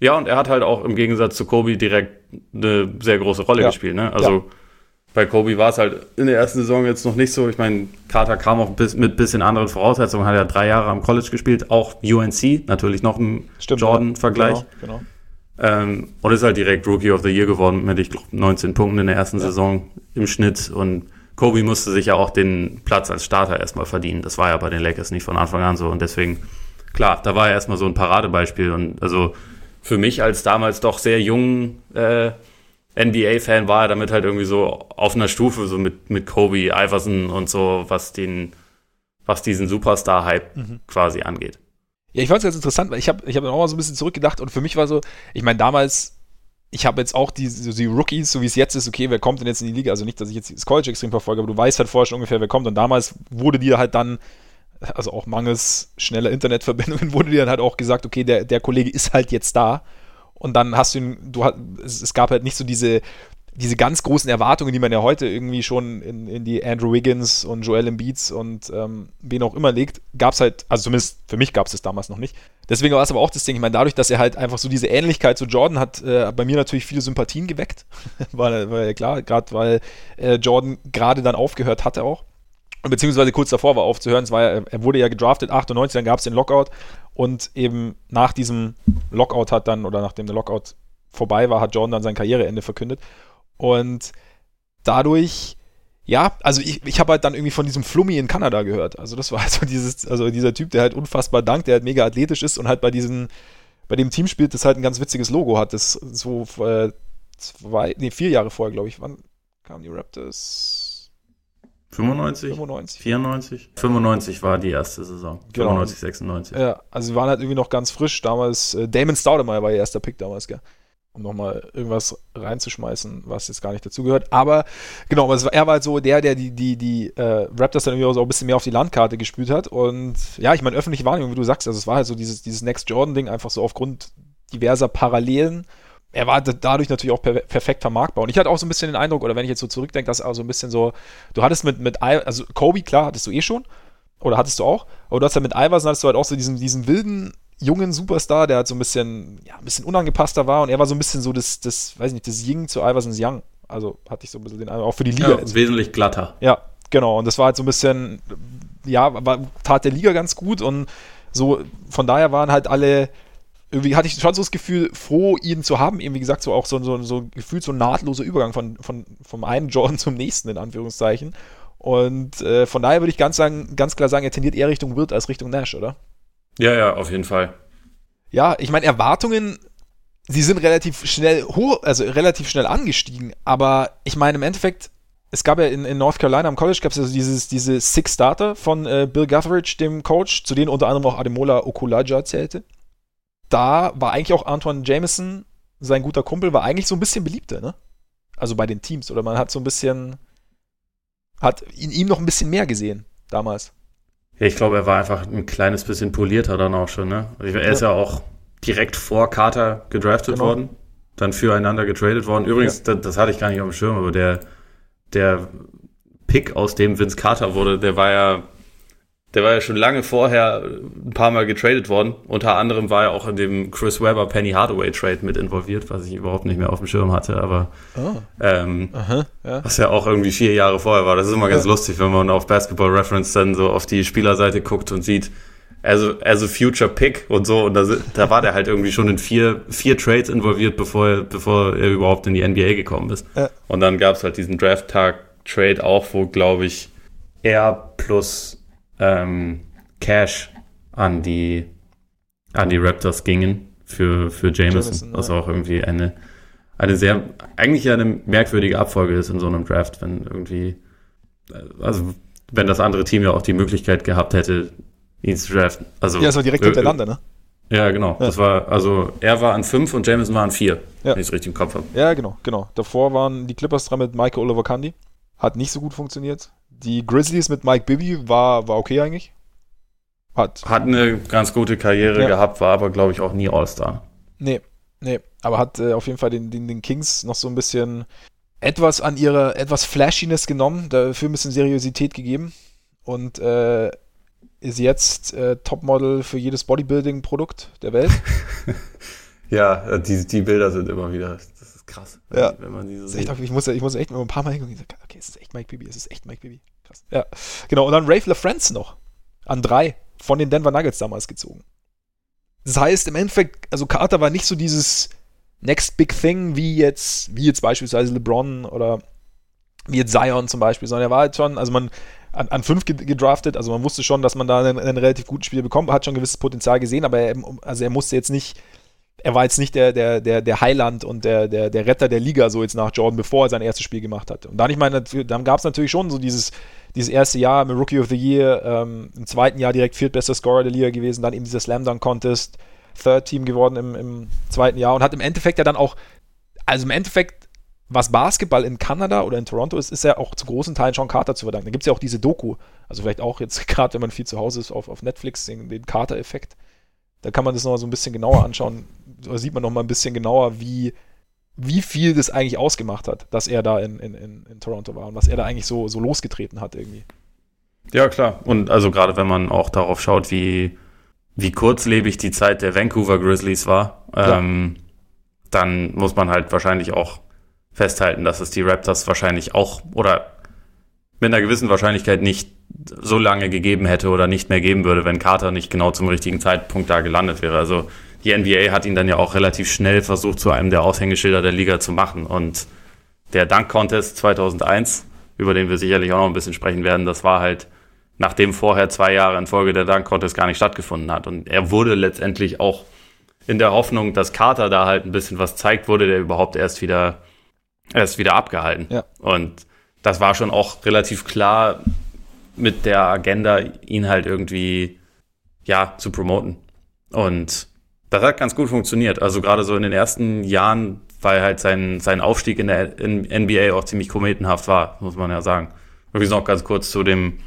Ja, und er hat halt auch im Gegensatz zu Kobe direkt eine sehr große Rolle ja. gespielt, ne? Also ja bei Kobe war es halt in der ersten Saison jetzt noch nicht so. Ich meine, Carter kam auch bis, mit bisschen anderen Voraussetzungen, hat ja drei Jahre am College gespielt, auch UNC, natürlich noch ein Jordan-Vergleich. Genau, genau. Ähm, und ist halt direkt Rookie of the Year geworden mit, ich glaube, 19 Punkten in der ersten ja. Saison im Schnitt. Und Kobe musste sich ja auch den Platz als Starter erstmal verdienen. Das war ja bei den Lakers nicht von Anfang an so. Und deswegen, klar, da war er erstmal so ein Paradebeispiel. Und also für mich als damals doch sehr jungen äh, NBA-Fan war er damit halt irgendwie so auf einer Stufe, so mit, mit Kobe, Iverson und so, was den, was diesen Superstar-Hype mhm. quasi angeht. Ja, ich fand es ganz interessant, weil ich habe ich hab auch mal so ein bisschen zurückgedacht und für mich war so, ich meine, damals, ich habe jetzt auch die, so die Rookies, so wie es jetzt ist, okay, wer kommt denn jetzt in die Liga? Also nicht, dass ich jetzt das College extrem verfolge, aber du weißt halt vorher schon ungefähr, wer kommt. Und damals wurde dir halt dann, also auch mangels schneller Internetverbindungen, wurde dir dann halt auch gesagt, okay, der, der Kollege ist halt jetzt da. Und dann hast du ihn, du es, gab halt nicht so diese, diese ganz großen Erwartungen, die man ja heute irgendwie schon in, in die Andrew Wiggins und Joel Embiids und ähm, wen auch immer legt, gab es halt, also zumindest für mich gab es das damals noch nicht. Deswegen war es aber auch das Ding, ich meine, dadurch, dass er halt einfach so diese Ähnlichkeit zu Jordan hat, äh, bei mir natürlich viele Sympathien geweckt. war ja klar, gerade weil äh, Jordan gerade dann aufgehört hatte auch. Beziehungsweise kurz davor war aufzuhören. Es war ja, er wurde ja gedraftet 98, dann gab es den Lockout und eben nach diesem Lockout hat dann, oder nachdem der Lockout vorbei war, hat Jordan dann sein Karriereende verkündet. Und dadurch, ja, also ich, ich habe halt dann irgendwie von diesem Flummi in Kanada gehört. Also das war halt so dieses, also dieser Typ, der halt unfassbar dankt, der halt mega athletisch ist und halt bei diesen, bei dem Team spielt, das halt ein ganz witziges Logo hat. Das so äh, zwei, nee, vier Jahre vorher, glaube ich. Wann kamen die Raptors? 95? 95. 94? 95 war die erste Saison. Genau. 95, 96. Ja, also sie waren halt irgendwie noch ganz frisch. Damals, äh, Damon Staudemeyer war ihr erster Pick damals, gell? Um nochmal irgendwas reinzuschmeißen, was jetzt gar nicht dazugehört. Aber genau, aber war, er war halt so der, der die, die, die äh, Raptors dann irgendwie auch so ein bisschen mehr auf die Landkarte gespielt hat. Und ja, ich meine, öffentliche Wahrnehmung, wie du sagst, also es war halt so dieses, dieses Next Jordan-Ding, einfach so aufgrund diverser Parallelen er war dadurch natürlich auch per perfekt vermarktbar. Und ich hatte auch so ein bisschen den Eindruck, oder wenn ich jetzt so zurückdenke, dass auch so ein bisschen so, du hattest mit, mit also Kobe, klar, hattest du eh schon, oder hattest du auch, aber du hast ja mit Iverson hattest du halt auch so diesen, diesen wilden, jungen Superstar, der halt so ein bisschen, ja, ein bisschen unangepasster war und er war so ein bisschen so das, das, weiß nicht, das Ying zu Iversons Young. Also hatte ich so ein bisschen den Eindruck, auch für die Liga. Ja, wesentlich glatter. Ja, genau. Und das war halt so ein bisschen, ja, war, tat der Liga ganz gut und so, von daher waren halt alle, irgendwie hatte ich schon so das Gefühl, froh, ihn zu haben. Eben, wie gesagt, so auch so, so, so gefühlt so ein nahtloser Übergang von, von, vom einen Jordan zum nächsten, in Anführungszeichen. Und äh, von daher würde ich ganz, sagen, ganz klar sagen, er tendiert eher Richtung Wirt als Richtung Nash, oder? Ja, ja, auf jeden Fall. Ja, ich meine, Erwartungen sie sind relativ schnell hoch, also relativ schnell angestiegen, aber ich meine im Endeffekt, es gab ja in, in North Carolina am College gab es also dieses, diese Six Starter von äh, Bill Guthridge, dem Coach, zu denen unter anderem auch Ademola Okulaja zählte. Da war eigentlich auch Antoine Jameson, sein guter Kumpel, war eigentlich so ein bisschen beliebter, ne? Also bei den Teams. Oder man hat so ein bisschen, hat in ihm noch ein bisschen mehr gesehen damals. Ja, ich glaube, er war einfach ein kleines bisschen polierter dann auch schon, ne? Er ist ja, ja auch direkt vor Carter gedraftet genau. worden, dann füreinander getradet worden. Übrigens, ja. das, das, hatte ich gar nicht auf dem Schirm, aber der, der Pick, aus dem Vince Carter wurde, der war ja der war ja schon lange vorher ein paar Mal getradet worden. Unter anderem war er auch in dem Chris Webber Penny Hardaway Trade mit involviert, was ich überhaupt nicht mehr auf dem Schirm hatte, aber oh. ähm, Aha, ja. was ja auch irgendwie vier Jahre vorher war. Das ist immer ganz ja. lustig, wenn man auf Basketball Reference dann so auf die Spielerseite guckt und sieht, also, also Future Pick und so. Und da, da war der halt irgendwie schon in vier, vier Trades involviert, bevor er, bevor er überhaupt in die NBA gekommen ist. Ja. Und dann gab es halt diesen Draft-Tag-Trade auch, wo, glaube ich, er plus ähm, Cash an die, an die Raptors gingen für, für Jameson, Jameson was ja. auch irgendwie eine, eine sehr, eigentlich eine merkwürdige Abfolge ist in so einem Draft, wenn irgendwie, also wenn das andere Team ja auch die Möglichkeit gehabt hätte, ihn zu draften. Also, ja, war direkt hintereinander, ne? Ja, genau. Ja. Das war, also er war an fünf und Jameson war an vier, ja. wenn ich es richtig im Kopf habe. Ja, genau, genau. Davor waren die Clippers dran mit Michael Oliver Candy. Hat nicht so gut funktioniert. Die Grizzlies mit Mike Bibby war, war okay eigentlich. Hat, hat eine ganz gute Karriere ja. gehabt, war aber, glaube ich, auch nie All-Star. Nee, nee. Aber hat äh, auf jeden Fall den, den, den Kings noch so ein bisschen etwas an ihrer, etwas Flashiness genommen, dafür ein bisschen Seriosität gegeben. Und äh, ist jetzt äh, Topmodel für jedes Bodybuilding-Produkt der Welt. ja, die, die Bilder sind immer wieder krass. Ja. Wenn man diese echt, ich, muss, ich muss echt mal ein paar Mal hingucken. Okay, es ist echt Mike Bibi, es ist echt Mike Bibi. Krass. Ja, genau. Und dann Rafe LaFrance noch. An drei. Von den Denver Nuggets damals gezogen. Das heißt, im Endeffekt, also Carter war nicht so dieses Next Big Thing wie jetzt, wie jetzt beispielsweise LeBron oder wie jetzt Zion zum Beispiel, sondern er war halt schon, also man an, an fünf gedraftet, also man wusste schon, dass man da einen, einen relativ guten Spieler bekommt, hat schon ein gewisses Potenzial gesehen, aber er, also er musste jetzt nicht er war jetzt nicht der, der, der, der Heiland und der, der, der Retter der Liga, so jetzt nach Jordan, bevor er sein erstes Spiel gemacht hatte. Und dann, ich meine, dann gab es natürlich schon so dieses, dieses erste Jahr mit Rookie of the Year, ähm, im zweiten Jahr direkt viertbester Scorer der Liga gewesen, dann eben dieser Slam Dunk Contest, Third Team geworden im, im zweiten Jahr und hat im Endeffekt ja dann auch, also im Endeffekt, was Basketball in Kanada oder in Toronto ist, ist ja auch zu großen Teilen Sean Carter zu verdanken. Da gibt es ja auch diese Doku, also vielleicht auch jetzt gerade, wenn man viel zu Hause ist, auf, auf Netflix, den, den Carter-Effekt. Da kann man das noch mal so ein bisschen genauer anschauen. Da sieht man noch mal ein bisschen genauer, wie, wie viel das eigentlich ausgemacht hat, dass er da in, in, in Toronto war und was er da eigentlich so, so losgetreten hat irgendwie. Ja, klar. Und also gerade wenn man auch darauf schaut, wie, wie kurzlebig die Zeit der Vancouver Grizzlies war, ähm, dann muss man halt wahrscheinlich auch festhalten, dass es die Raptors wahrscheinlich auch oder mit einer gewissen Wahrscheinlichkeit nicht so lange gegeben hätte oder nicht mehr geben würde, wenn Carter nicht genau zum richtigen Zeitpunkt da gelandet wäre. Also die NBA hat ihn dann ja auch relativ schnell versucht, zu einem der Aushängeschilder der Liga zu machen. Und der Dunk Contest 2001, über den wir sicherlich auch noch ein bisschen sprechen werden, das war halt, nachdem vorher zwei Jahre in Folge der Dunk Contest gar nicht stattgefunden hat. Und er wurde letztendlich auch in der Hoffnung, dass Carter da halt ein bisschen was zeigt, wurde der überhaupt erst wieder, erst wieder abgehalten. Ja. Und das war schon auch relativ klar mit der Agenda, ihn halt irgendwie, ja, zu promoten. Und das hat ganz gut funktioniert. Also gerade so in den ersten Jahren, weil halt sein, sein Aufstieg in der NBA auch ziemlich kometenhaft war, muss man ja sagen. Übrigens noch ganz kurz zu dem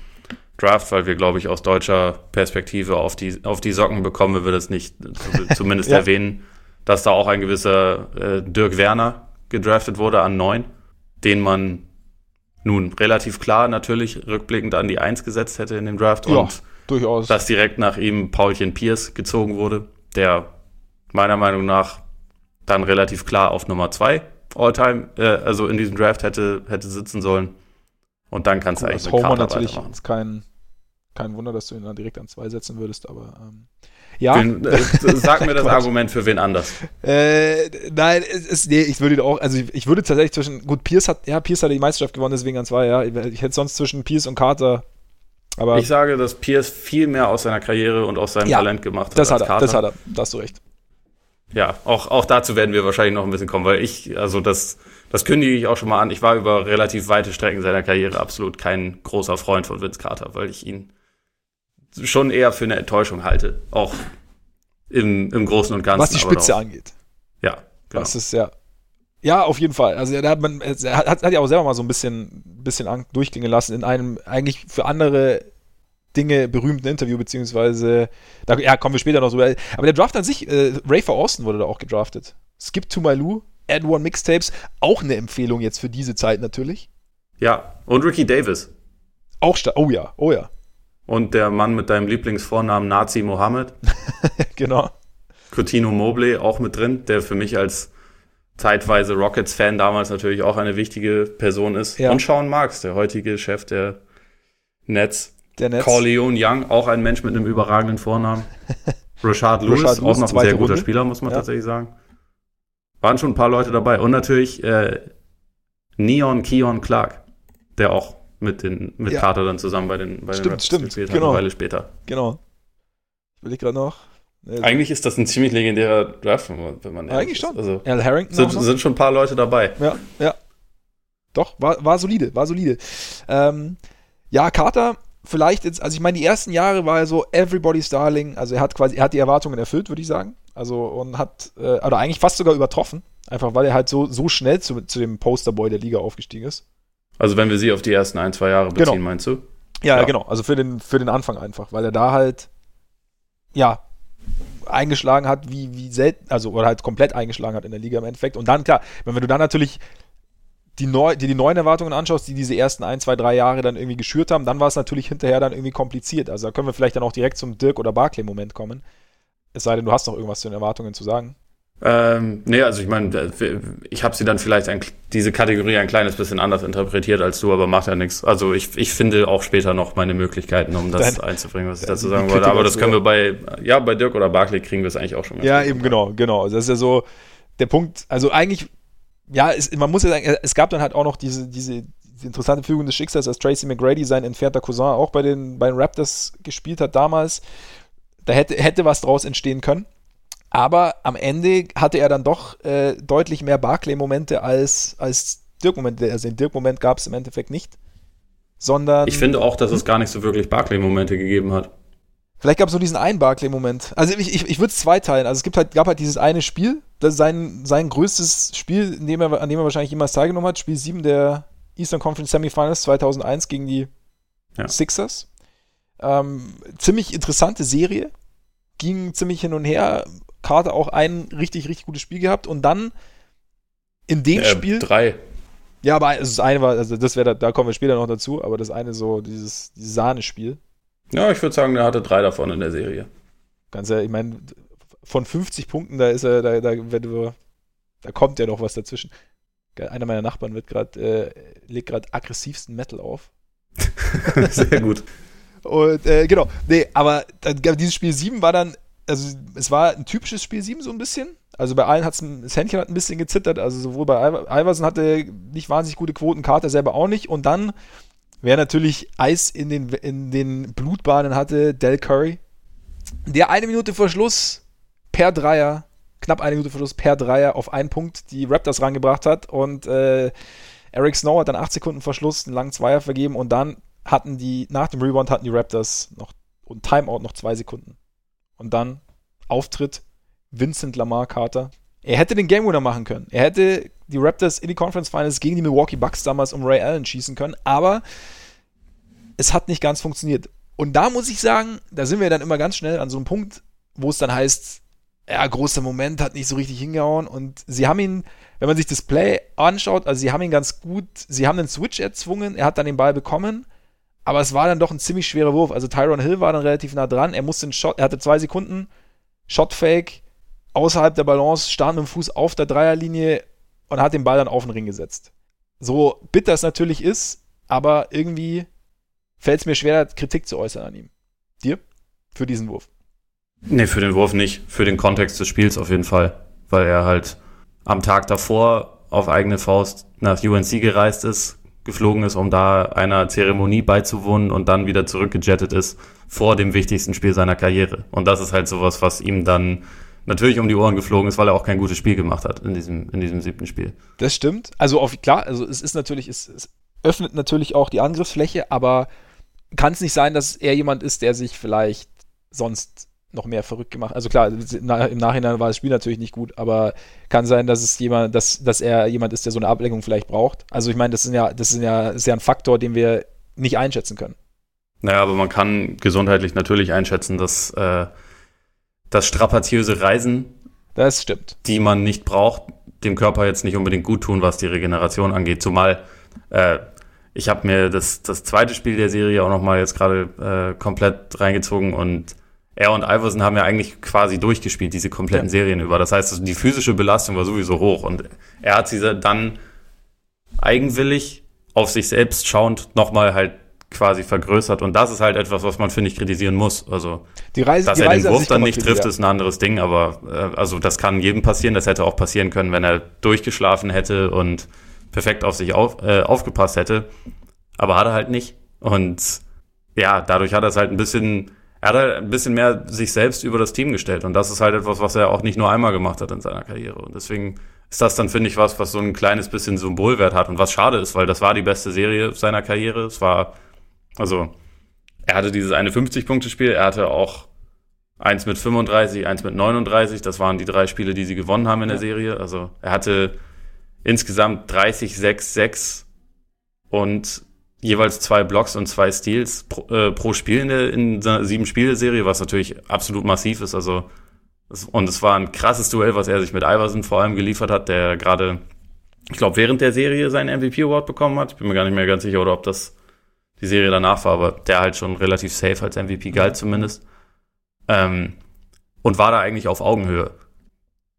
Draft, weil wir, glaube ich, aus deutscher Perspektive auf die, auf die Socken bekommen, wenn wir das nicht zumindest ja. erwähnen, dass da auch ein gewisser äh, Dirk Werner gedraftet wurde an neun, den man nun relativ klar natürlich rückblickend an die Eins gesetzt hätte in dem Draft ja, und durchaus. dass direkt nach ihm Paulchen Pierce gezogen wurde, der meiner Meinung nach dann relativ klar auf Nummer zwei Alltime, äh, also in diesem Draft hätte, hätte sitzen sollen. Und dann kannst Gut, du eigentlich mit Homer natürlich ist kein, kein Wunder, dass du ihn dann direkt an zwei setzen würdest, aber ähm, ja. Wen, äh, sag mir das Argument für wen anders. Äh, nein, es, nee, ich würde auch, also ich, ich, würde tatsächlich zwischen, gut, Pierce hat, ja, Pierce hat die Meisterschaft gewonnen, deswegen an zwei, ja. Ich, ich hätte sonst zwischen Pierce und Carter. Aber ich sage, dass Pierce viel mehr aus seiner Karriere und aus seinem ja, Talent gemacht hat. Das hat er, Carter. das hat er, da hast du recht. Ja, auch, auch dazu werden wir wahrscheinlich noch ein bisschen kommen, weil ich, also das, das kündige ich auch schon mal an. Ich war über relativ weite Strecken seiner Karriere absolut kein großer Freund von Vince Carter, weil ich ihn schon eher für eine Enttäuschung halte. Auch im, im Großen und Ganzen. Was die Spitze angeht. Ja, genau. Das ist ja. Ja, auf jeden Fall. Also da hat man, er hat, hat ja auch selber mal so ein bisschen, bisschen durchklingen lassen in einem eigentlich für andere Dinge berühmten Interview, beziehungsweise, da ja, kommen wir später noch so. Aber der Draft an sich, äh, Rafer Austin wurde da auch gedraftet. Skip to My Lou, Add One Mixtapes, auch eine Empfehlung jetzt für diese Zeit natürlich. Ja, und Ricky Davis. Auch stark. Oh ja, oh ja. Und der Mann mit deinem Lieblingsvornamen Nazi Mohammed. genau. Coutinho Mobley auch mit drin, der für mich als zeitweise Rockets-Fan damals natürlich auch eine wichtige Person ist. Ja. Und Sean Marks, der heutige Chef der Nets. Der Netz. Corleone Young, auch ein Mensch mit einem überragenden Vornamen. Rashad Lewis, Rashad auch noch ein sehr guter Runde. Spieler, muss man ja. tatsächlich sagen. Waren schon ein paar Leute dabei. Und natürlich äh, Neon Keon Clark, der auch mit, den, mit ja. Carter dann zusammen bei den, bei stimmt, den stimmt, gespielt hat, genau. eine Weile später. Genau. Will ich gerade noch. Eigentlich ist das ein ziemlich legendärer Draft, wenn man Eigentlich schon. Also Al Harrington sind, sind, schon ein paar Leute dabei. Ja, ja. Doch, war, war solide, war solide. Ähm, ja, Carter, vielleicht jetzt, also ich meine, die ersten Jahre war er so Everybody's Darling, also er hat quasi, er hat die Erwartungen erfüllt, würde ich sagen. Also und hat, äh, oder eigentlich fast sogar übertroffen, einfach weil er halt so, so schnell zu, zu dem Posterboy der Liga aufgestiegen ist. Also wenn wir sie auf die ersten ein, zwei Jahre beziehen, genau. meinst du? Ja, ja, genau. Also für den, für den Anfang einfach, weil er da halt, ja, eingeschlagen hat, wie, wie selten, also oder halt komplett eingeschlagen hat in der Liga im Endeffekt. Und dann, klar, wenn, wenn du dann natürlich die, neu, die, die neuen Erwartungen anschaust, die diese ersten ein, zwei, drei Jahre dann irgendwie geschürt haben, dann war es natürlich hinterher dann irgendwie kompliziert. Also da können wir vielleicht dann auch direkt zum Dirk- oder Barclay-Moment kommen. Es sei denn, du hast noch irgendwas zu den Erwartungen zu sagen. Ähm, nee, also ich meine, ich habe sie dann vielleicht ein, diese Kategorie ein kleines bisschen anders interpretiert als du, aber macht ja nichts. Also ich, ich finde auch später noch meine Möglichkeiten, um das Dein, einzubringen, was ich dazu sagen wollte. Aber das können wir bei, ja, bei Dirk oder Barclay kriegen wir es eigentlich auch schon. Ja, eben genau, genau. Das ist ja so der Punkt. Also eigentlich, ja, es, man muss ja sagen, es gab dann halt auch noch diese, diese, interessante Fügung des Schicksals, als Tracy McGrady, sein entfernter Cousin, auch bei den, bei den Raptors gespielt hat damals. Da hätte, hätte was draus entstehen können. Aber am Ende hatte er dann doch äh, deutlich mehr Barclay-Momente als, als Dirk-Momente. Also den Dirk-Moment gab es im Endeffekt nicht. Sondern. Ich finde auch, dass es gar nicht so wirklich Barclay-Momente gegeben hat. Vielleicht gab es nur diesen einen Barclay-Moment. Also ich, ich, ich würde es zweiteilen. Also es gibt halt, gab halt dieses eine Spiel, das sein, sein größtes Spiel, dem er, an dem er wahrscheinlich jemals teilgenommen hat, Spiel 7 der Eastern Conference Semifinals 2001 gegen die ja. Sixers. Ähm, ziemlich interessante Serie. Ging ziemlich hin und her. Karte auch ein richtig, richtig gutes Spiel gehabt und dann in dem äh, Spiel. Drei. Ja, aber das eine war, also das wäre, da kommen wir später noch dazu, aber das eine so, dieses, dieses Sahnespiel. Ja, ich würde sagen, er hatte drei davon in der Serie. Ganz ehrlich, ich meine, von 50 Punkten, da ist er, da, da, wenn du, da kommt ja noch was dazwischen. Einer meiner Nachbarn wird gerade, äh, legt gerade aggressivsten Metal auf. Sehr gut. Und äh, genau, nee, aber dieses Spiel 7 war dann also es war ein typisches Spiel 7 so ein bisschen. Also bei allen hat das Händchen hat ein bisschen gezittert. Also sowohl bei Iverson hatte nicht wahnsinnig gute Quoten, Carter selber auch nicht. Und dann, wer natürlich Eis in den, in den Blutbahnen hatte, Del Curry, der eine Minute vor Schluss per Dreier, knapp eine Minute vor Schluss per Dreier auf einen Punkt die Raptors rangebracht hat. Und äh, Eric Snow hat dann acht Sekunden vor Schluss einen langen Zweier vergeben. Und dann hatten die, nach dem Rebound hatten die Raptors noch und Timeout noch zwei Sekunden. Und dann Auftritt Vincent Lamar Carter. Er hätte den Game Winner machen können. Er hätte die Raptors in die Conference Finals gegen die Milwaukee Bucks damals um Ray Allen schießen können, aber es hat nicht ganz funktioniert. Und da muss ich sagen, da sind wir dann immer ganz schnell an so einem Punkt, wo es dann heißt, ja, großer Moment, hat nicht so richtig hingehauen. Und sie haben ihn, wenn man sich das Play anschaut, also sie haben ihn ganz gut, sie haben den Switch erzwungen, er hat dann den Ball bekommen aber es war dann doch ein ziemlich schwerer Wurf. Also Tyron Hill war dann relativ nah dran. Er musste einen Shot, er hatte zwei Sekunden, Shotfake, außerhalb der Balance, stand mit dem Fuß auf der Dreierlinie und hat den Ball dann auf den Ring gesetzt. So bitter es natürlich ist, aber irgendwie fällt es mir schwer, Kritik zu äußern an ihm. Dir? Für diesen Wurf? Nee, für den Wurf nicht. Für den Kontext des Spiels auf jeden Fall. Weil er halt am Tag davor auf eigene Faust nach UNC gereist ist, geflogen ist, um da einer Zeremonie beizuwohnen und dann wieder zurückgejettet ist vor dem wichtigsten Spiel seiner Karriere. Und das ist halt sowas, was ihm dann natürlich um die Ohren geflogen ist, weil er auch kein gutes Spiel gemacht hat in diesem, in diesem siebten Spiel. Das stimmt. Also auf, klar, also es ist natürlich, es, es öffnet natürlich auch die Angriffsfläche, aber kann es nicht sein, dass er jemand ist, der sich vielleicht sonst noch mehr verrückt gemacht. Also klar, im Nachhinein war das Spiel natürlich nicht gut, aber kann sein, dass es jemand, dass, dass er jemand ist, der so eine Ablenkung vielleicht braucht. Also ich meine, das ist ja, das ist ja, ist ja ein Faktor, den wir nicht einschätzen können. Naja, aber man kann gesundheitlich natürlich einschätzen, dass äh, das strapaziöse Reisen, das stimmt, die man nicht braucht, dem Körper jetzt nicht unbedingt gut tun, was die Regeneration angeht. Zumal äh, ich habe mir das, das zweite Spiel der Serie auch nochmal jetzt gerade äh, komplett reingezogen und er und Iverson haben ja eigentlich quasi durchgespielt, diese kompletten ja. Serien über. Das heißt, die physische Belastung war sowieso hoch und er hat sie dann eigenwillig auf sich selbst schauend nochmal halt quasi vergrößert und das ist halt etwas, was man finde ich kritisieren muss. Also die Reise, dass die er Reise den Wurf dann nicht trifft, ist ein anderes Ding, aber äh, also das kann jedem passieren. Das hätte auch passieren können, wenn er durchgeschlafen hätte und perfekt auf sich auf, äh, aufgepasst hätte. Aber hat er halt nicht und ja, dadurch hat er es halt ein bisschen er hat halt ein bisschen mehr sich selbst über das Team gestellt. Und das ist halt etwas, was er auch nicht nur einmal gemacht hat in seiner Karriere. Und deswegen ist das dann, finde ich, was, was so ein kleines bisschen Symbolwert hat und was schade ist, weil das war die beste Serie seiner Karriere. Es war, also, er hatte dieses eine 50-Punkte-Spiel, er hatte auch eins mit 35, eins mit 39. Das waren die drei Spiele, die sie gewonnen haben in der Serie. Also, er hatte insgesamt 30, 6, 6 und jeweils zwei Blocks und zwei Steals pro, äh, pro Spiel in, der, in einer sieben Spiele-Serie, was natürlich absolut massiv ist. Also und es war ein krasses Duell, was er sich mit Iverson vor allem geliefert hat, der gerade, ich glaube, während der Serie seinen MVP Award bekommen hat. Ich bin mir gar nicht mehr ganz sicher, oder ob das die Serie danach war, aber der halt schon relativ safe als MVP galt zumindest. Ähm, und war da eigentlich auf Augenhöhe.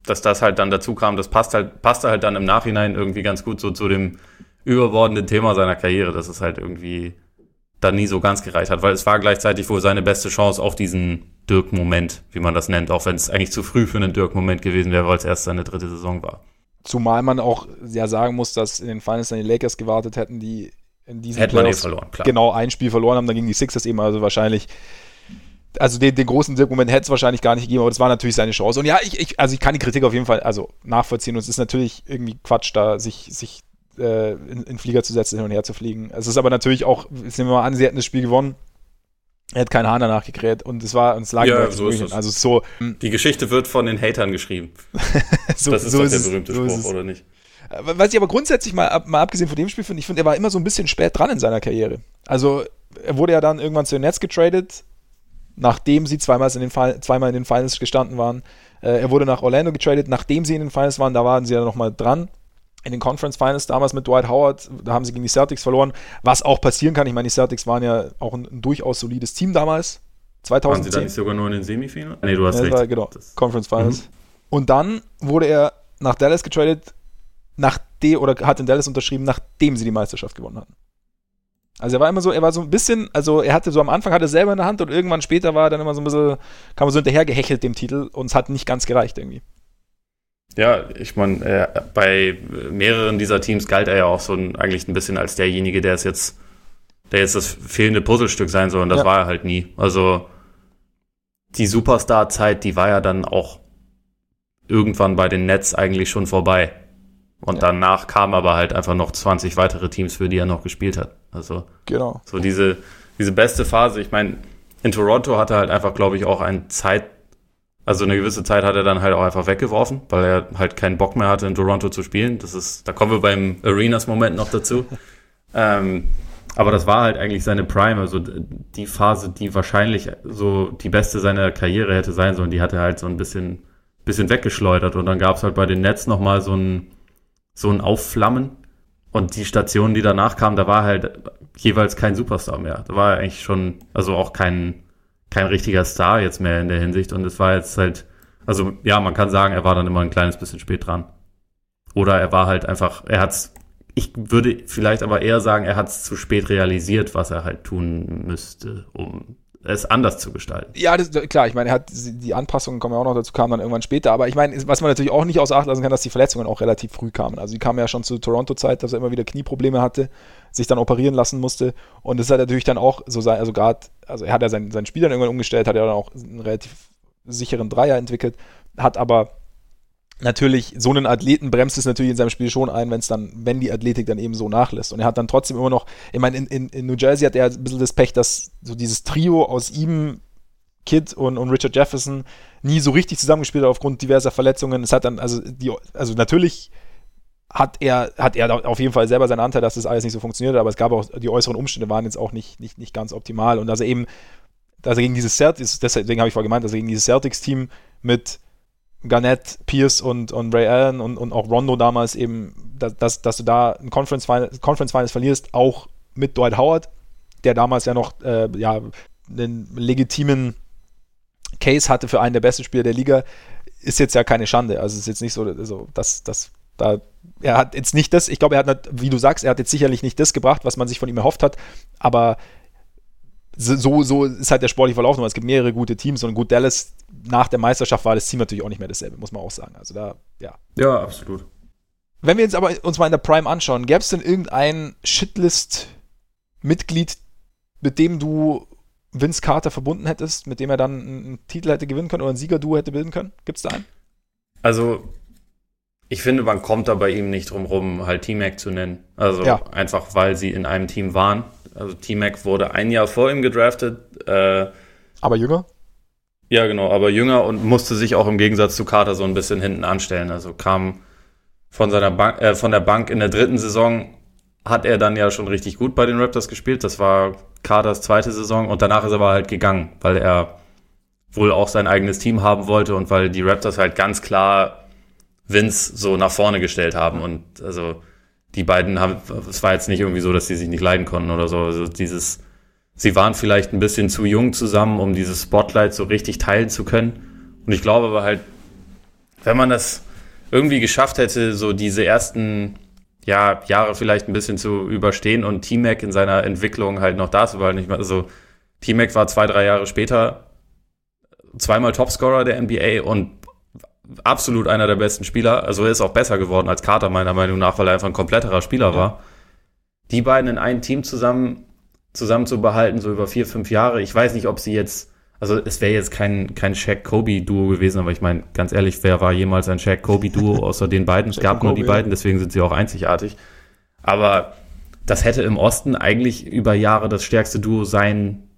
Dass das halt dann dazu kam, das passt halt, passte halt dann im Nachhinein irgendwie ganz gut so zu dem überbordende Thema seiner Karriere, dass es halt irgendwie dann nie so ganz gereicht hat, weil es war gleichzeitig wohl seine beste Chance auf diesen Dirk-Moment, wie man das nennt, auch wenn es eigentlich zu früh für einen Dirk-Moment gewesen wäre, weil es erst seine dritte Saison war. Zumal man auch ja sagen muss, dass in den Finals dann die Lakers gewartet hätten, die in diesem Hätte man eh verloren, klar. Genau, ein Spiel verloren haben, dann gegen die Sixers eben, also wahrscheinlich also den, den großen Dirk-Moment hätte es wahrscheinlich gar nicht gegeben, aber das war natürlich seine Chance. Und ja, ich, ich, also ich kann die Kritik auf jeden Fall also nachvollziehen und es ist natürlich irgendwie Quatsch, da sich, sich äh, in, in Flieger zu setzen, hin und her zu fliegen. Es ist aber natürlich auch, jetzt nehmen wir mal an, sie hätten das Spiel gewonnen. Er hat keinen Hahn danach gekräht und es war uns lag ja, so ist es. Also so. Die Geschichte wird von den Hatern geschrieben. so, das ist so doch ist der es, berühmte so Spruch, oder nicht? Äh, was ich aber grundsätzlich mal, mal abgesehen von dem Spiel finde, ich finde, er war immer so ein bisschen spät dran in seiner Karriere. Also er wurde ja dann irgendwann zu den Nets getradet, nachdem sie zweimal in den, zweimal in den Finals gestanden waren. Äh, er wurde nach Orlando getradet, nachdem sie in den Finals waren, da waren sie ja nochmal dran in den Conference Finals damals mit Dwight Howard, da haben sie gegen die Celtics verloren, was auch passieren kann. Ich meine, die Celtics waren ja auch ein, ein durchaus solides Team damals. 2010. Waren sie da nicht sogar nur in den Semifinals? Nee, du hast ja, recht. War, genau, das Conference Finals. Mhm. Und dann wurde er nach Dallas getradet, nachdem, oder hat in Dallas unterschrieben, nachdem sie die Meisterschaft gewonnen hatten. Also er war immer so, er war so ein bisschen, also er hatte so am Anfang hatte er selber in der Hand und irgendwann später war er dann immer so ein bisschen, kam er so hinterher gehechelt dem Titel und es hat nicht ganz gereicht irgendwie. Ja, ich meine, äh, bei mehreren dieser Teams galt er ja auch so ein, eigentlich ein bisschen als derjenige, der es jetzt, der jetzt das fehlende Puzzlestück sein soll. Und das ja. war er halt nie. Also die Superstar-Zeit, die war ja dann auch irgendwann bei den Nets eigentlich schon vorbei. Und ja. danach kamen aber halt einfach noch 20 weitere Teams, für die er noch gespielt hat. Also genau. so diese, diese beste Phase. Ich meine, in Toronto hatte er halt einfach, glaube ich, auch ein Zeit, also eine gewisse Zeit hat er dann halt auch einfach weggeworfen, weil er halt keinen Bock mehr hatte, in Toronto zu spielen. Das ist, da kommen wir beim Arenas-Moment noch dazu. ähm, aber das war halt eigentlich seine Prime, also die Phase, die wahrscheinlich so die beste seiner Karriere hätte sein sollen, die hat er halt so ein bisschen, bisschen weggeschleudert. Und dann gab es halt bei den Nets nochmal so ein, so ein Aufflammen. Und die Stationen, die danach kamen, da war halt jeweils kein Superstar mehr. Da war eigentlich schon, also auch kein, kein richtiger Star jetzt mehr in der Hinsicht. Und es war jetzt halt, also ja, man kann sagen, er war dann immer ein kleines bisschen spät dran. Oder er war halt einfach, er hat's, ich würde vielleicht aber eher sagen, er hat es zu spät realisiert, was er halt tun müsste, um es anders zu gestalten. Ja, das, klar, ich meine, er hat die Anpassungen kommen ja auch noch dazu, kamen dann irgendwann später, aber ich meine, was man natürlich auch nicht außer Acht lassen kann, dass die Verletzungen auch relativ früh kamen. Also die kamen ja schon zur Toronto-Zeit, dass er immer wieder Knieprobleme hatte, sich dann operieren lassen musste und das hat natürlich dann auch so sein, also gerade, also er hat ja sein, sein Spiel dann irgendwann umgestellt, hat ja dann auch einen relativ sicheren Dreier entwickelt hat aber natürlich, so einen Athleten bremst es natürlich in seinem Spiel schon ein, wenn es dann, wenn die Athletik dann eben so nachlässt. Und er hat dann trotzdem immer noch, ich meine, in, in, in New Jersey hat er ein bisschen das Pech, dass so dieses Trio aus ihm, Kid und, und Richard Jefferson nie so richtig zusammengespielt hat aufgrund diverser Verletzungen. Es hat dann, also die, also natürlich hat er, hat er auf jeden Fall selber seinen Anteil, dass das alles nicht so funktioniert, aber es gab auch, die äußeren Umstände waren jetzt auch nicht, nicht, nicht ganz optimal. Und dass er eben, dass er gegen dieses Celtics, deswegen habe ich vorher gemeint, dass er gegen dieses Celtics-Team mit Garnett, Pierce und, und Ray Allen und, und auch Rondo damals eben, dass, dass, du da ein Conference Finals, Conference Finals verlierst, auch mit Dwight Howard, der damals ja noch äh, ja, einen legitimen Case hatte für einen der besten Spieler der Liga, ist jetzt ja keine Schande. Also es ist jetzt nicht so, so dass, dass da, er hat jetzt nicht das, ich glaube, er hat, wie du sagst, er hat jetzt sicherlich nicht das gebracht, was man sich von ihm erhofft hat, aber so, so ist halt der sportliche Verlauf. Es gibt mehrere gute Teams und gut, Dallas nach der Meisterschaft war das Team natürlich auch nicht mehr dasselbe, muss man auch sagen. Also da, ja. Ja, absolut. Wenn wir jetzt aber uns mal in der Prime anschauen, gäbe es denn irgendein Shitlist-Mitglied, mit dem du Vince Carter verbunden hättest, mit dem er dann einen Titel hätte gewinnen können oder ein Siegerduo hätte bilden können? Gibt es da einen? Also, ich finde, man kommt da bei ihm nicht drum rum, halt T-Mac zu nennen. Also ja. einfach, weil sie in einem Team waren. Also T-Mac wurde ein Jahr vor ihm gedraftet. Äh, aber jünger? Ja, genau, aber jünger und musste sich auch im Gegensatz zu Carter so ein bisschen hinten anstellen. Also kam von seiner Bank, äh, von der Bank in der dritten Saison hat er dann ja schon richtig gut bei den Raptors gespielt. Das war Carters zweite Saison und danach ist er aber halt gegangen, weil er wohl auch sein eigenes Team haben wollte und weil die Raptors halt ganz klar Vince so nach vorne gestellt haben und also die beiden haben, es war jetzt nicht irgendwie so, dass sie sich nicht leiden konnten oder so. Also dieses, sie waren vielleicht ein bisschen zu jung zusammen, um dieses Spotlight so richtig teilen zu können. Und ich glaube aber halt, wenn man das irgendwie geschafft hätte, so diese ersten ja, Jahre vielleicht ein bisschen zu überstehen und T-Mac in seiner Entwicklung halt noch da zu behalten. Ich meine, also T-Mac war zwei, drei Jahre später zweimal Topscorer der NBA und absolut einer der besten Spieler. Also er ist auch besser geworden als Carter, meiner Meinung nach, weil er einfach ein kompletterer Spieler war. Die beiden in ein Team zusammen, zusammen zu behalten, so über vier, fünf Jahre. Ich weiß nicht, ob sie jetzt, also es wäre jetzt kein, kein Shaq-Kobe-Duo gewesen, aber ich meine, ganz ehrlich, wer war jemals ein Shaq-Kobe-Duo außer den beiden? Es gab nur die beiden, deswegen sind sie auch einzigartig. Aber das hätte im Osten eigentlich über Jahre das stärkste Duo sein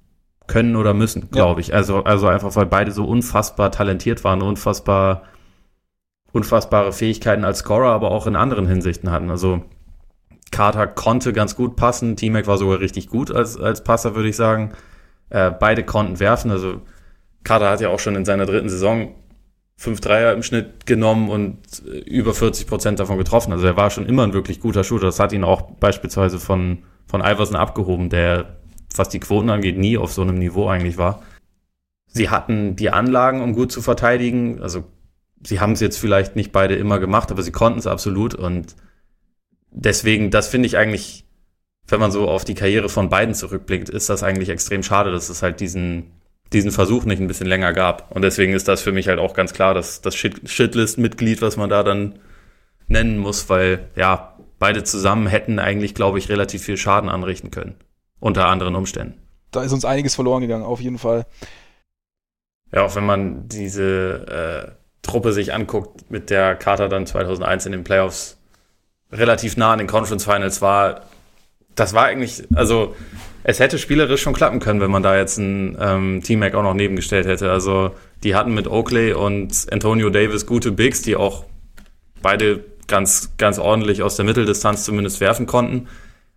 können oder müssen, glaube ja. ich. Also, also einfach, weil beide so unfassbar talentiert waren, unfassbar unfassbare Fähigkeiten als Scorer, aber auch in anderen Hinsichten hatten. Also Carter konnte ganz gut passen, T-Mac war sogar richtig gut als, als Passer, würde ich sagen. Äh, beide konnten werfen. Also Carter hat ja auch schon in seiner dritten Saison fünf Dreier im Schnitt genommen und äh, über 40 Prozent davon getroffen. Also er war schon immer ein wirklich guter Shooter. Das hat ihn auch beispielsweise von, von Iverson abgehoben, der, was die Quoten angeht, nie auf so einem Niveau eigentlich war. Sie hatten die Anlagen, um gut zu verteidigen. Also sie haben es jetzt vielleicht nicht beide immer gemacht, aber sie konnten es absolut und deswegen, das finde ich eigentlich, wenn man so auf die Karriere von beiden zurückblickt, ist das eigentlich extrem schade, dass es halt diesen, diesen Versuch nicht ein bisschen länger gab. Und deswegen ist das für mich halt auch ganz klar, dass das Shitlist-Mitglied, was man da dann nennen muss, weil ja, beide zusammen hätten eigentlich, glaube ich, relativ viel Schaden anrichten können. Unter anderen Umständen. Da ist uns einiges verloren gegangen, auf jeden Fall. Ja, auch wenn man diese äh, Truppe sich anguckt, mit der Carter dann 2001 in den Playoffs relativ nah an den Conference Finals war, das war eigentlich, also es hätte spielerisch schon klappen können, wenn man da jetzt ein ähm, Team-Mac auch noch nebengestellt hätte. Also die hatten mit Oakley und Antonio Davis gute Bigs, die auch beide ganz, ganz ordentlich aus der Mitteldistanz zumindest werfen konnten.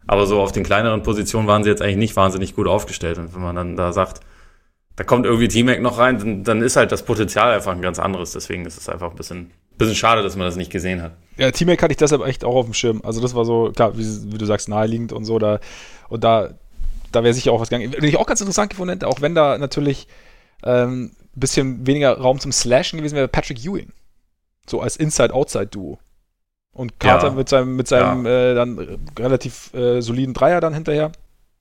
Aber so auf den kleineren Positionen waren sie jetzt eigentlich nicht wahnsinnig gut aufgestellt. Und wenn man dann da sagt, da kommt irgendwie T-Mac noch rein, dann, dann, ist halt das Potenzial einfach ein ganz anderes. Deswegen ist es einfach ein bisschen, bisschen schade, dass man das nicht gesehen hat. Ja, T-Mac hatte ich deshalb echt auch auf dem Schirm. Also das war so, klar, wie, wie du sagst, naheliegend und so. Da, und da, da wäre sicher auch was gegangen. Den ich auch ganz interessant gefunden hätte, auch wenn da natürlich ein ähm, bisschen weniger Raum zum Slashen gewesen wäre, Patrick Ewing. So als Inside-Outside-Duo. Und Carter ja, mit seinem, mit seinem ja. äh, dann relativ äh, soliden Dreier dann hinterher.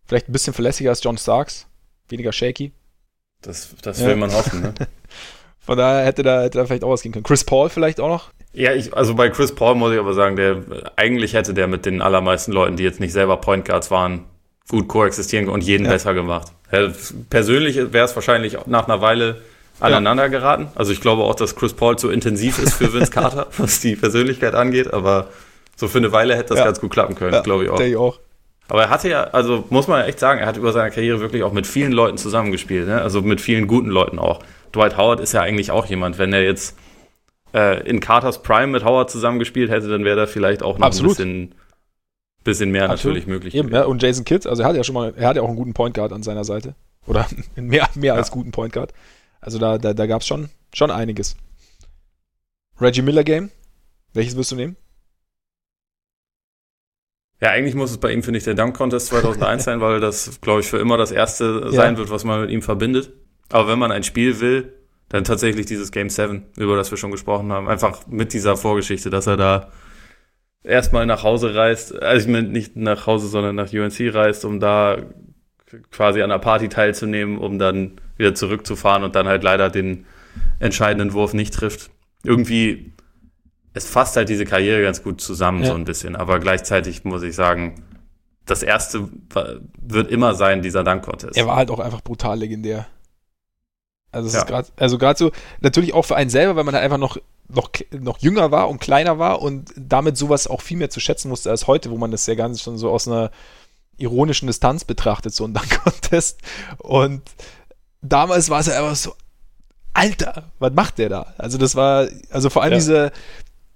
Vielleicht ein bisschen verlässlicher als John Starks. Weniger shaky. Das, das will ja. man hoffen, ne? Von daher hätte da, hätte da vielleicht auch was gehen können. Chris Paul vielleicht auch noch? Ja, ich, also bei Chris Paul muss ich aber sagen, der eigentlich hätte der mit den allermeisten Leuten, die jetzt nicht selber Point Guards waren, gut koexistieren und jeden ja. besser gemacht. Persönlich wäre es wahrscheinlich nach einer Weile aneinander ja. geraten. Also ich glaube auch, dass Chris Paul zu intensiv ist für Vince Carter, was die Persönlichkeit angeht, aber so für eine Weile hätte das ja. ganz gut klappen können, glaube ich auch. Ich auch. Aber er hatte ja, also muss man echt sagen, er hat über seine Karriere wirklich auch mit vielen Leuten zusammengespielt, ne? also mit vielen guten Leuten auch. Dwight Howard ist ja eigentlich auch jemand, wenn er jetzt äh, in Carters Prime mit Howard zusammengespielt hätte, dann wäre da vielleicht auch noch Absolut. ein bisschen, bisschen mehr Absolut. natürlich möglich. Eben, ja, und Jason Kidd, also er hat ja schon mal, er hat ja auch einen guten Point Guard an seiner Seite. Oder mehr, mehr ja. als guten Point Guard. Also da, da, da gab es schon, schon einiges. Reggie Miller Game, welches wirst du nehmen? Ja, eigentlich muss es bei ihm, finde ich, der Dunk Contest 2001 sein, weil das, glaube ich, für immer das erste ja. sein wird, was man mit ihm verbindet. Aber wenn man ein Spiel will, dann tatsächlich dieses Game 7, über das wir schon gesprochen haben. Einfach mit dieser Vorgeschichte, dass er da erstmal nach Hause reist, also ich meine nicht nach Hause, sondern nach UNC reist, um da quasi an der Party teilzunehmen, um dann wieder zurückzufahren und dann halt leider den entscheidenden Wurf nicht trifft. Irgendwie, es fasst halt diese Karriere ganz gut zusammen, ja. so ein bisschen. Aber gleichzeitig muss ich sagen, das erste wird immer sein, dieser Dunk-Contest. Er war halt auch einfach brutal legendär. Also ja. ist gerade, also gerade so, natürlich auch für einen selber, weil man halt einfach noch, noch, noch jünger war und kleiner war und damit sowas auch viel mehr zu schätzen musste als heute, wo man das ja ganz schon so aus einer ironischen Distanz betrachtet, so ein Dunk-Contest. Und damals war es ja einfach so, Alter, was macht der da? Also das war, also vor allem ja. diese,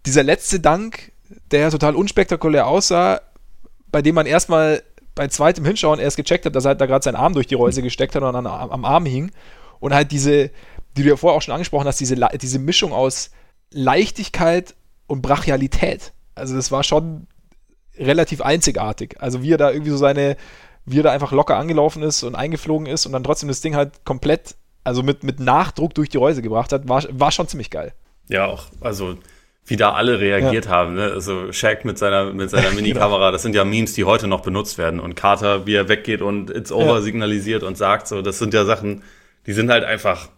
dieser letzte Dank, der ja total unspektakulär aussah, bei dem man erstmal bei zweitem Hinschauen erst gecheckt hat, dass er halt da gerade seinen Arm durch die Reuse gesteckt hat und an, am Arm hing. Und halt diese, die du ja vorher auch schon angesprochen hast, diese, diese Mischung aus Leichtigkeit und Brachialität. Also das war schon relativ einzigartig. Also wie er da irgendwie so seine, wie er da einfach locker angelaufen ist und eingeflogen ist und dann trotzdem das Ding halt komplett, also mit, mit Nachdruck durch die Reuse gebracht hat, war, war schon ziemlich geil. Ja, auch, also wie da alle reagiert ja. haben. Ne? Also Shaq mit seiner, mit seiner Mini-Kamera, das sind ja Memes, die heute noch benutzt werden. Und Carter, wie er weggeht und It's Over ja. signalisiert und sagt, so, das sind ja Sachen, die sind halt einfach,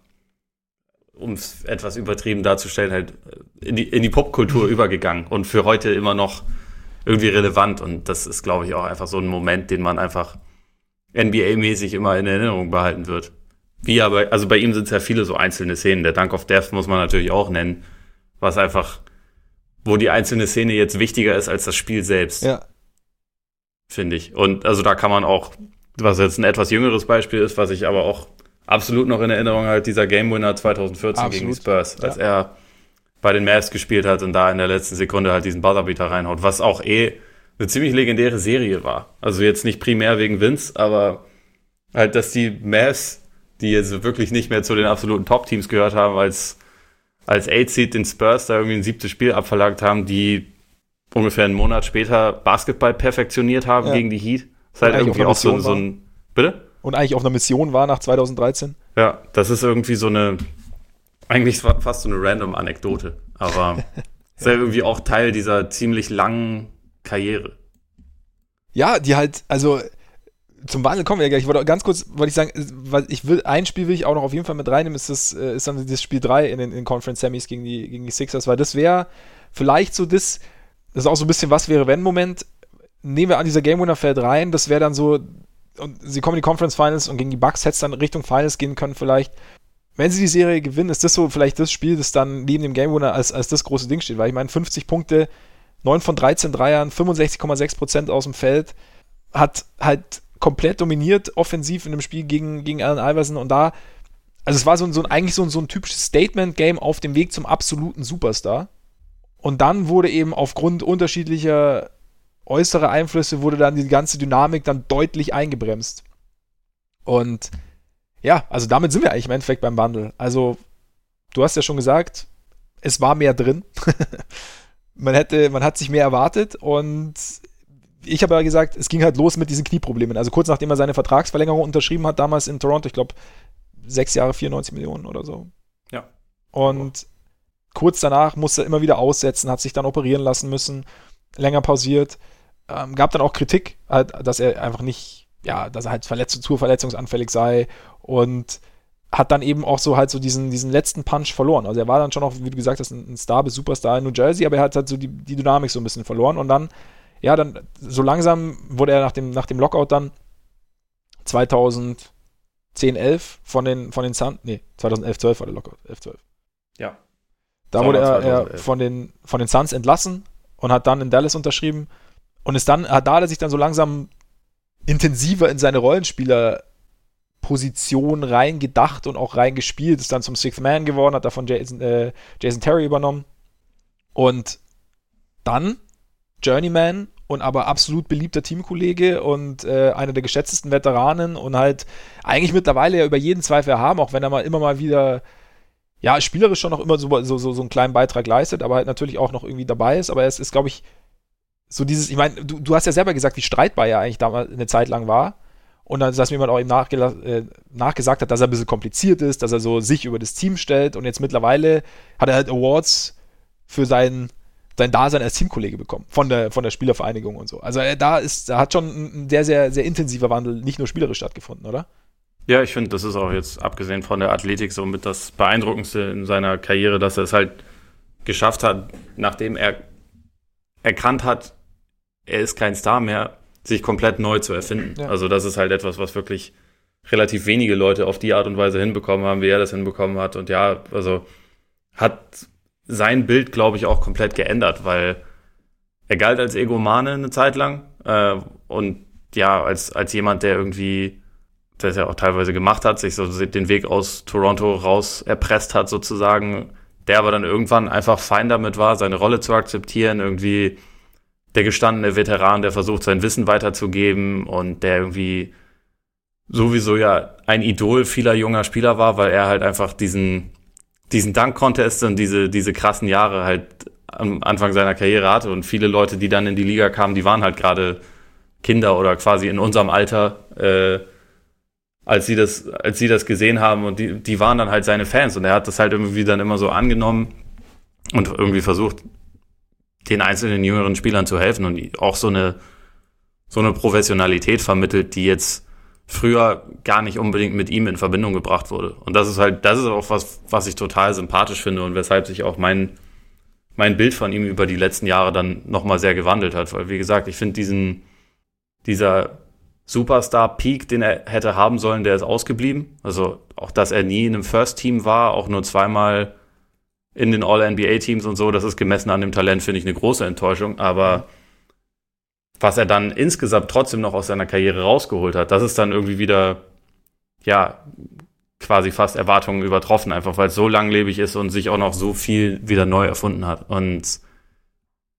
um es etwas übertrieben darzustellen, halt in die, in die Popkultur übergegangen und für heute immer noch irgendwie relevant. Und das ist, glaube ich, auch einfach so ein Moment, den man einfach NBA-mäßig immer in Erinnerung behalten wird. Wie aber, also bei ihm sind es ja viele so einzelne Szenen. Der Dunk of Death muss man natürlich auch nennen, was einfach, wo die einzelne Szene jetzt wichtiger ist als das Spiel selbst. Ja. Finde ich. Und also da kann man auch, was jetzt ein etwas jüngeres Beispiel ist, was ich aber auch absolut noch in Erinnerung halt dieser Game Winner 2014 absolut. gegen die Spurs, als ja. er bei den Mavs gespielt hat und da in der letzten Sekunde halt diesen Buzzerbeater reinhaut, was auch eh eine ziemlich legendäre Serie war. Also jetzt nicht primär wegen Vince, aber halt, dass die Mavs, die jetzt wirklich nicht mehr zu den absoluten Top-Teams gehört haben, als, als Eight-Seed den Spurs da irgendwie ein siebtes Spiel abverlangt haben, die ungefähr einen Monat später Basketball perfektioniert haben ja. gegen die Heat. Das ist halt irgendwie auch so, so ein, bitte? Und eigentlich auf einer Mission war nach 2013. Ja, das ist irgendwie so eine, eigentlich fast so eine random Anekdote, aber ist ja irgendwie auch Teil dieser ziemlich langen Karriere. Ja, die halt, also zum Wandel kommen wir ja gleich. Ich wollte ganz kurz, wollte ich sagen, weil ich will, ein Spiel will ich auch noch auf jeden Fall mit reinnehmen, ist, das, äh, ist dann das Spiel 3 in den in Conference Semis gegen die, gegen die Sixers, weil das wäre vielleicht so das, das ist auch so ein bisschen was wäre wenn Moment. Nehmen wir an, dieser Game Winner fällt rein, das wäre dann so und sie kommen in die Conference Finals und gegen die Bucks hätte es dann Richtung Finals gehen können vielleicht. Wenn sie die Serie gewinnen, ist das so vielleicht das Spiel, das dann neben dem Game Winner als, als das große Ding steht, weil ich meine 50 Punkte, 9 von 13 Dreiern, 65,6% aus dem Feld, hat halt komplett dominiert offensiv in dem Spiel gegen, gegen Allen Iverson und da, also es war so, ein, so ein, eigentlich so ein, so ein typisches Statement-Game auf dem Weg zum absoluten Superstar. Und dann wurde eben aufgrund unterschiedlicher äußere Einflüsse wurde dann die ganze Dynamik dann deutlich eingebremst. Und ja, also damit sind wir eigentlich im Endeffekt beim Bundle. Also, du hast ja schon gesagt, es war mehr drin. man hätte, man hat sich mehr erwartet und ich habe ja gesagt, es ging halt los mit diesen Knieproblemen. Also kurz nachdem er seine Vertragsverlängerung unterschrieben hat, damals in Toronto, ich glaube, sechs Jahre 94 Millionen oder so. Ja. Und kurz danach musste er immer wieder aussetzen, hat sich dann operieren lassen müssen, länger pausiert. Ähm, gab dann auch Kritik, halt, dass er einfach nicht, ja, dass er halt verletzt, zu verletzungsanfällig sei und hat dann eben auch so halt so diesen, diesen letzten Punch verloren. Also er war dann schon auch, wie du gesagt hast, ein Star bis Superstar in New Jersey, aber er hat halt so die, die Dynamik so ein bisschen verloren und dann, ja, dann so langsam wurde er nach dem, nach dem Lockout dann 2000, 10, 11 von den, von den Suns, nee, 2011, 12 war der Lockout, 11, 12. Ja. Da wurde er, er, von, den, von den Suns entlassen und hat dann in Dallas unterschrieben und ist dann, hat da sich dann so langsam intensiver in seine Rollenspielerposition reingedacht und auch reingespielt, ist dann zum Sixth Man geworden, hat davon Jason, äh, Jason Terry übernommen und dann Journeyman und aber absolut beliebter Teamkollege und äh, einer der geschätztesten Veteranen und halt eigentlich mittlerweile ja über jeden Zweifel erhaben, auch wenn er mal immer mal wieder ja, spielerisch schon noch immer so, so, so, so einen kleinen Beitrag leistet, aber halt natürlich auch noch irgendwie dabei ist. Aber es ist, glaube ich, so dieses, ich meine, du, du hast ja selber gesagt, wie streitbar er eigentlich damals eine Zeit lang war. Und dann, dass mir jemand auch ihm äh, nachgesagt hat, dass er ein bisschen kompliziert ist, dass er so sich über das Team stellt. Und jetzt mittlerweile hat er halt Awards für sein, sein Dasein als Teamkollege bekommen, von der, von der Spielervereinigung und so. Also äh, da ist, da hat schon ein sehr, sehr, sehr intensiver Wandel, nicht nur spielerisch stattgefunden, oder? Ja, ich finde, das ist auch jetzt abgesehen von der Athletik so mit das Beeindruckendste in seiner Karriere, dass er es halt geschafft hat, nachdem er erkannt hat, er ist kein Star mehr, sich komplett neu zu erfinden. Ja. Also das ist halt etwas, was wirklich relativ wenige Leute auf die Art und Weise hinbekommen haben, wie er das hinbekommen hat. Und ja, also hat sein Bild, glaube ich, auch komplett geändert, weil er galt als Egomane eine Zeit lang äh, und ja, als, als jemand, der irgendwie es ja auch teilweise gemacht hat, sich so den Weg aus Toronto raus erpresst hat sozusagen, der aber dann irgendwann einfach fein damit war, seine Rolle zu akzeptieren, irgendwie der gestandene Veteran, der versucht, sein Wissen weiterzugeben und der irgendwie sowieso ja ein Idol vieler junger Spieler war, weil er halt einfach diesen, diesen Dank-Contest und diese, diese krassen Jahre halt am Anfang seiner Karriere hatte. Und viele Leute, die dann in die Liga kamen, die waren halt gerade Kinder oder quasi in unserem Alter, äh, als sie das, als sie das gesehen haben. Und die, die waren dann halt seine Fans. Und er hat das halt irgendwie dann immer so angenommen und irgendwie versucht, den einzelnen jüngeren Spielern zu helfen und auch so eine, so eine Professionalität vermittelt, die jetzt früher gar nicht unbedingt mit ihm in Verbindung gebracht wurde. Und das ist halt, das ist auch was, was ich total sympathisch finde und weshalb sich auch mein, mein Bild von ihm über die letzten Jahre dann nochmal sehr gewandelt hat. Weil, wie gesagt, ich finde diesen, dieser Superstar-Peak, den er hätte haben sollen, der ist ausgeblieben. Also auch, dass er nie in einem First-Team war, auch nur zweimal in den All-NBA-Teams und so, das ist gemessen an dem Talent, finde ich, eine große Enttäuschung. Aber was er dann insgesamt trotzdem noch aus seiner Karriere rausgeholt hat, das ist dann irgendwie wieder, ja, quasi fast Erwartungen übertroffen, einfach weil es so langlebig ist und sich auch noch so viel wieder neu erfunden hat. Und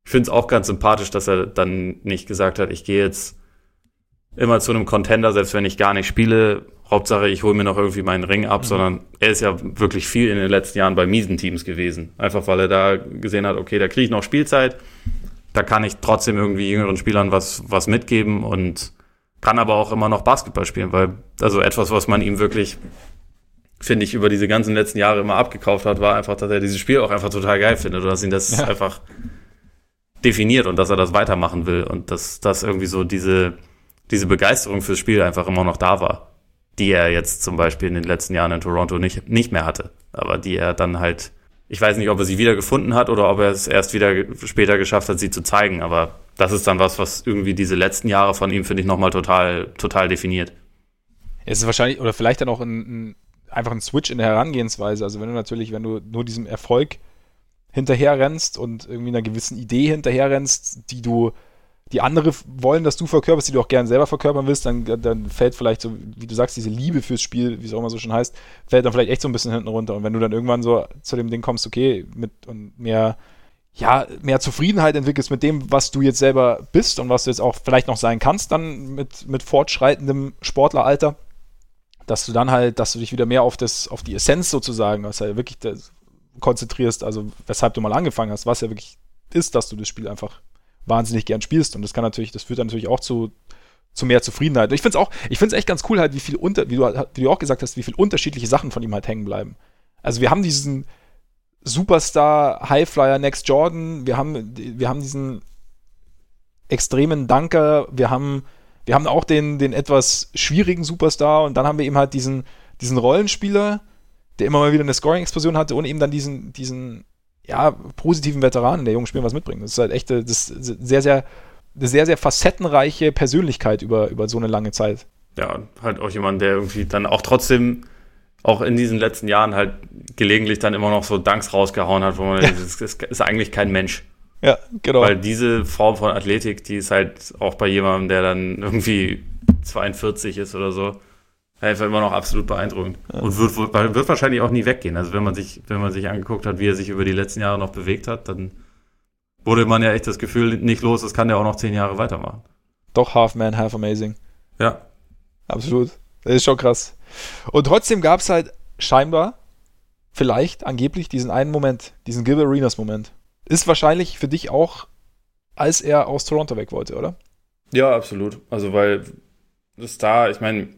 ich finde es auch ganz sympathisch, dass er dann nicht gesagt hat, ich gehe jetzt immer zu einem Contender, selbst wenn ich gar nicht spiele. Hauptsache, ich hole mir noch irgendwie meinen Ring ab, mhm. sondern er ist ja wirklich viel in den letzten Jahren bei miesen Teams gewesen. Einfach weil er da gesehen hat, okay, da kriege ich noch Spielzeit, da kann ich trotzdem irgendwie jüngeren Spielern was, was mitgeben und kann aber auch immer noch Basketball spielen, weil also etwas, was man ihm wirklich, finde ich, über diese ganzen letzten Jahre immer abgekauft hat, war einfach, dass er dieses Spiel auch einfach total geil findet und dass ihn das ja. einfach definiert und dass er das weitermachen will und dass das irgendwie so diese diese Begeisterung fürs Spiel einfach immer noch da war, die er jetzt zum Beispiel in den letzten Jahren in Toronto nicht, nicht mehr hatte, aber die er dann halt, ich weiß nicht, ob er sie wieder gefunden hat oder ob er es erst wieder später geschafft hat, sie zu zeigen, aber das ist dann was, was irgendwie diese letzten Jahre von ihm, finde ich, nochmal total, total definiert. Es ist wahrscheinlich, oder vielleicht dann auch ein, ein, einfach ein Switch in der Herangehensweise. Also wenn du natürlich, wenn du nur diesem Erfolg hinterherrennst und irgendwie einer gewissen Idee hinterherrennst, die du die andere wollen, dass du verkörperst, die du auch gerne selber verkörpern willst, dann, dann fällt vielleicht so, wie du sagst, diese Liebe fürs Spiel, wie es auch immer so schon heißt, fällt dann vielleicht echt so ein bisschen hinten runter. Und wenn du dann irgendwann so zu dem Ding kommst, okay, mit und mehr, ja, mehr Zufriedenheit entwickelst mit dem, was du jetzt selber bist und was du jetzt auch vielleicht noch sein kannst, dann mit, mit fortschreitendem Sportleralter, dass du dann halt, dass du dich wieder mehr auf das, auf die Essenz sozusagen, was ja wirklich konzentrierst, also weshalb du mal angefangen hast, was ja wirklich ist, dass du das Spiel einfach wahnsinnig gern spielst. Und das kann natürlich, das führt dann natürlich auch zu, zu mehr Zufriedenheit. ich finde es auch, ich finde es echt ganz cool halt, wie viel unter, wie du, wie du auch gesagt hast, wie viel unterschiedliche Sachen von ihm halt hängen bleiben. Also wir haben diesen Superstar Highflyer Next Jordan, wir haben, wir haben diesen extremen Danker, wir haben, wir haben auch den, den etwas schwierigen Superstar und dann haben wir eben halt diesen, diesen Rollenspieler, der immer mal wieder eine Scoring-Explosion hatte und eben dann diesen, diesen ja, positiven Veteranen, der jungen Spielen was mitbringen. Das ist halt echt das ist sehr, sehr, eine sehr, sehr facettenreiche Persönlichkeit über, über so eine lange Zeit. ja, halt auch jemand, der irgendwie dann auch trotzdem auch in diesen letzten Jahren halt gelegentlich dann immer noch so Danks rausgehauen hat, wo man ja. das, das ist eigentlich kein Mensch. Ja, genau. Weil diese Form von Athletik, die ist halt auch bei jemandem, der dann irgendwie 42 ist oder so, einfach immer noch absolut beeindruckend. Und wird, wird wahrscheinlich auch nie weggehen. Also wenn man sich, wenn man sich angeguckt hat, wie er sich über die letzten Jahre noch bewegt hat, dann wurde man ja echt das Gefühl, nicht los, das kann der auch noch zehn Jahre weitermachen. Doch Half Man, Half Amazing. Ja. Absolut. Das ist schon krass. Und trotzdem gab es halt scheinbar, vielleicht, angeblich, diesen einen Moment, diesen Gil Arenas Moment. Ist wahrscheinlich für dich auch, als er aus Toronto weg wollte, oder? Ja, absolut. Also, weil das da, ich meine,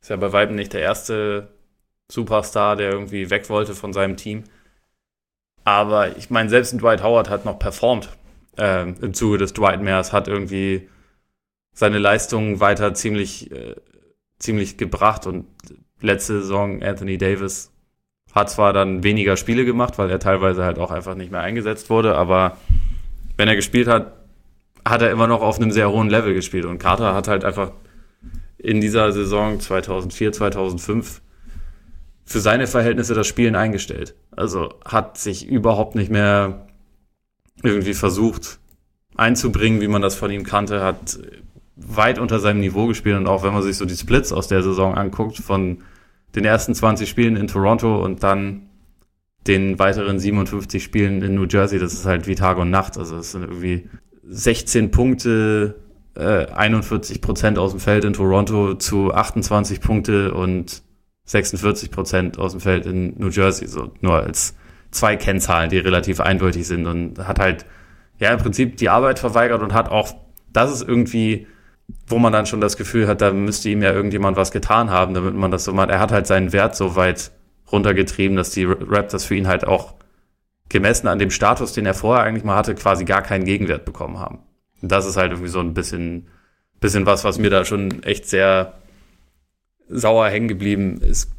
ist ja bei Weitem nicht der erste Superstar, der irgendwie weg wollte von seinem Team. Aber ich meine, selbst ein Dwight Howard hat noch performt äh, im Zuge des Dwight Mayers, hat irgendwie seine Leistungen weiter ziemlich, äh, ziemlich gebracht und letzte Saison Anthony Davis hat zwar dann weniger Spiele gemacht, weil er teilweise halt auch einfach nicht mehr eingesetzt wurde, aber wenn er gespielt hat, hat er immer noch auf einem sehr hohen Level gespielt und Carter hat halt einfach in dieser Saison 2004, 2005 für seine Verhältnisse das Spielen eingestellt. Also hat sich überhaupt nicht mehr irgendwie versucht einzubringen, wie man das von ihm kannte, hat weit unter seinem Niveau gespielt und auch wenn man sich so die Splits aus der Saison anguckt, von den ersten 20 Spielen in Toronto und dann den weiteren 57 Spielen in New Jersey, das ist halt wie Tag und Nacht. Also es sind irgendwie 16 Punkte, äh, 41 Prozent aus dem Feld in Toronto zu 28 Punkte und 46 Prozent aus dem Feld in New Jersey. So nur als zwei Kennzahlen, die relativ eindeutig sind und hat halt ja im Prinzip die Arbeit verweigert und hat auch, das ist irgendwie wo man dann schon das Gefühl hat, da müsste ihm ja irgendjemand was getan haben, damit man das so macht. Er hat halt seinen Wert so weit runtergetrieben, dass die Raptors für ihn halt auch gemessen an dem Status, den er vorher eigentlich mal hatte, quasi gar keinen Gegenwert bekommen haben. Das ist halt irgendwie so ein bisschen, bisschen was, was mir da schon echt sehr sauer hängen geblieben ist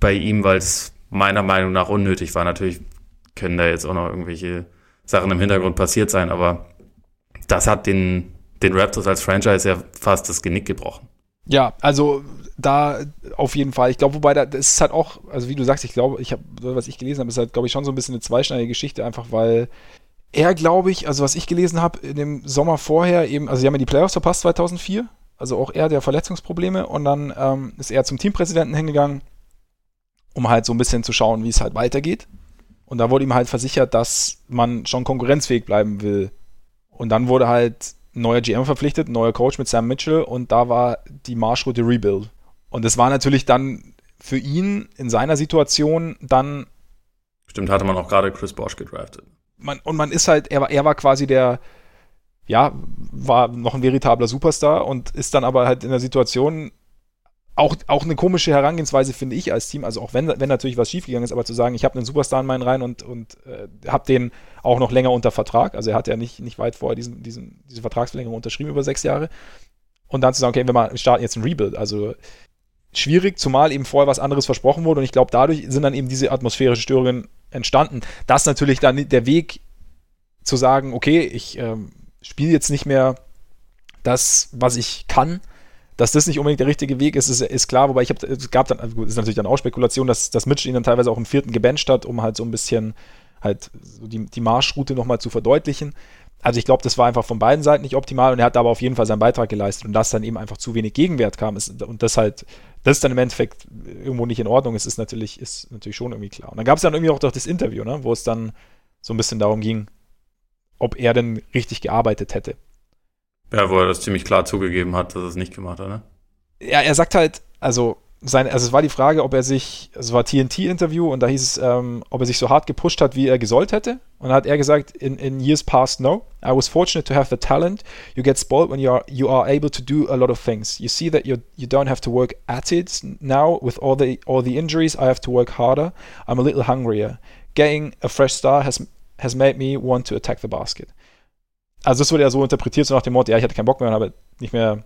bei ihm, weil es meiner Meinung nach unnötig war. Natürlich können da jetzt auch noch irgendwelche Sachen im Hintergrund passiert sein, aber das hat den, den Raptors als Franchise ja fast das Genick gebrochen. Ja, also da auf jeden Fall. Ich glaube, wobei da, das ist halt auch, also wie du sagst, ich glaube, ich habe, was ich gelesen habe, ist halt, glaube ich, schon so ein bisschen eine zweischneidige Geschichte, einfach weil er, glaube ich, also was ich gelesen habe, in dem Sommer vorher eben, also sie haben ja die Playoffs verpasst 2004, also auch er der Verletzungsprobleme und dann ähm, ist er zum Teampräsidenten hingegangen, um halt so ein bisschen zu schauen, wie es halt weitergeht. Und da wurde ihm halt versichert, dass man schon konkurrenzfähig bleiben will. Und dann wurde halt neuer GM verpflichtet, neuer Coach mit Sam Mitchell und da war die Marschroute Rebuild. Und es war natürlich dann für ihn in seiner Situation dann. Stimmt, hatte man auch gerade Chris Bosch gedraftet. Man, und man ist halt, er war, er war quasi der, ja, war noch ein veritabler Superstar und ist dann aber halt in der Situation, auch, auch eine komische Herangehensweise, finde ich, als Team. Also auch wenn, wenn natürlich was schiefgegangen ist, aber zu sagen, ich habe einen Superstar in meinen Reihen und, und äh, habe den auch noch länger unter Vertrag. Also er hat ja nicht, nicht weit vorher diesen, diesen, diese Vertragsverlängerung unterschrieben über sechs Jahre. Und dann zu sagen, okay, wir, starten jetzt ein Rebuild. Also schwierig, zumal eben vorher was anderes versprochen wurde. Und ich glaube, dadurch sind dann eben diese atmosphärischen Störungen entstanden. Das natürlich dann der Weg zu sagen, okay, ich ähm, spiele jetzt nicht mehr das, was ich kann dass das nicht unbedingt der richtige Weg ist, ist, ist klar, wobei ich habe, es gab dann, also ist natürlich dann auch Spekulation, dass, dass Mitch ihn dann teilweise auch im vierten gebencht hat, um halt so ein bisschen halt so die, die Marschroute nochmal zu verdeutlichen. Also ich glaube, das war einfach von beiden Seiten nicht optimal und er hat aber auf jeden Fall seinen Beitrag geleistet und dass dann eben einfach zu wenig Gegenwert kam ist, und das halt, das dann im Endeffekt irgendwo nicht in Ordnung ist, ist natürlich, ist natürlich schon irgendwie klar. Und dann gab es dann irgendwie auch doch das Interview, ne, wo es dann so ein bisschen darum ging, ob er denn richtig gearbeitet hätte. Ja, wo er das ziemlich klar zugegeben hat, dass er es nicht gemacht hat, ne? Ja, er sagt halt, also, sein, also es war die Frage, ob er sich, es war TNT-Interview und da hieß es, ähm, ob er sich so hart gepusht hat, wie er gesollt hätte. Und da hat er gesagt, in, in years past, no. I was fortunate to have the talent. You get spoiled when you are, you are able to do a lot of things. You see that you you don't have to work at it. Now, with all the, all the injuries, I have to work harder. I'm a little hungrier. Getting a fresh star has, has made me want to attack the basket also das wurde ja so interpretiert, so nach dem Motto, ja, ich hatte keinen Bock mehr und habe nicht mehr,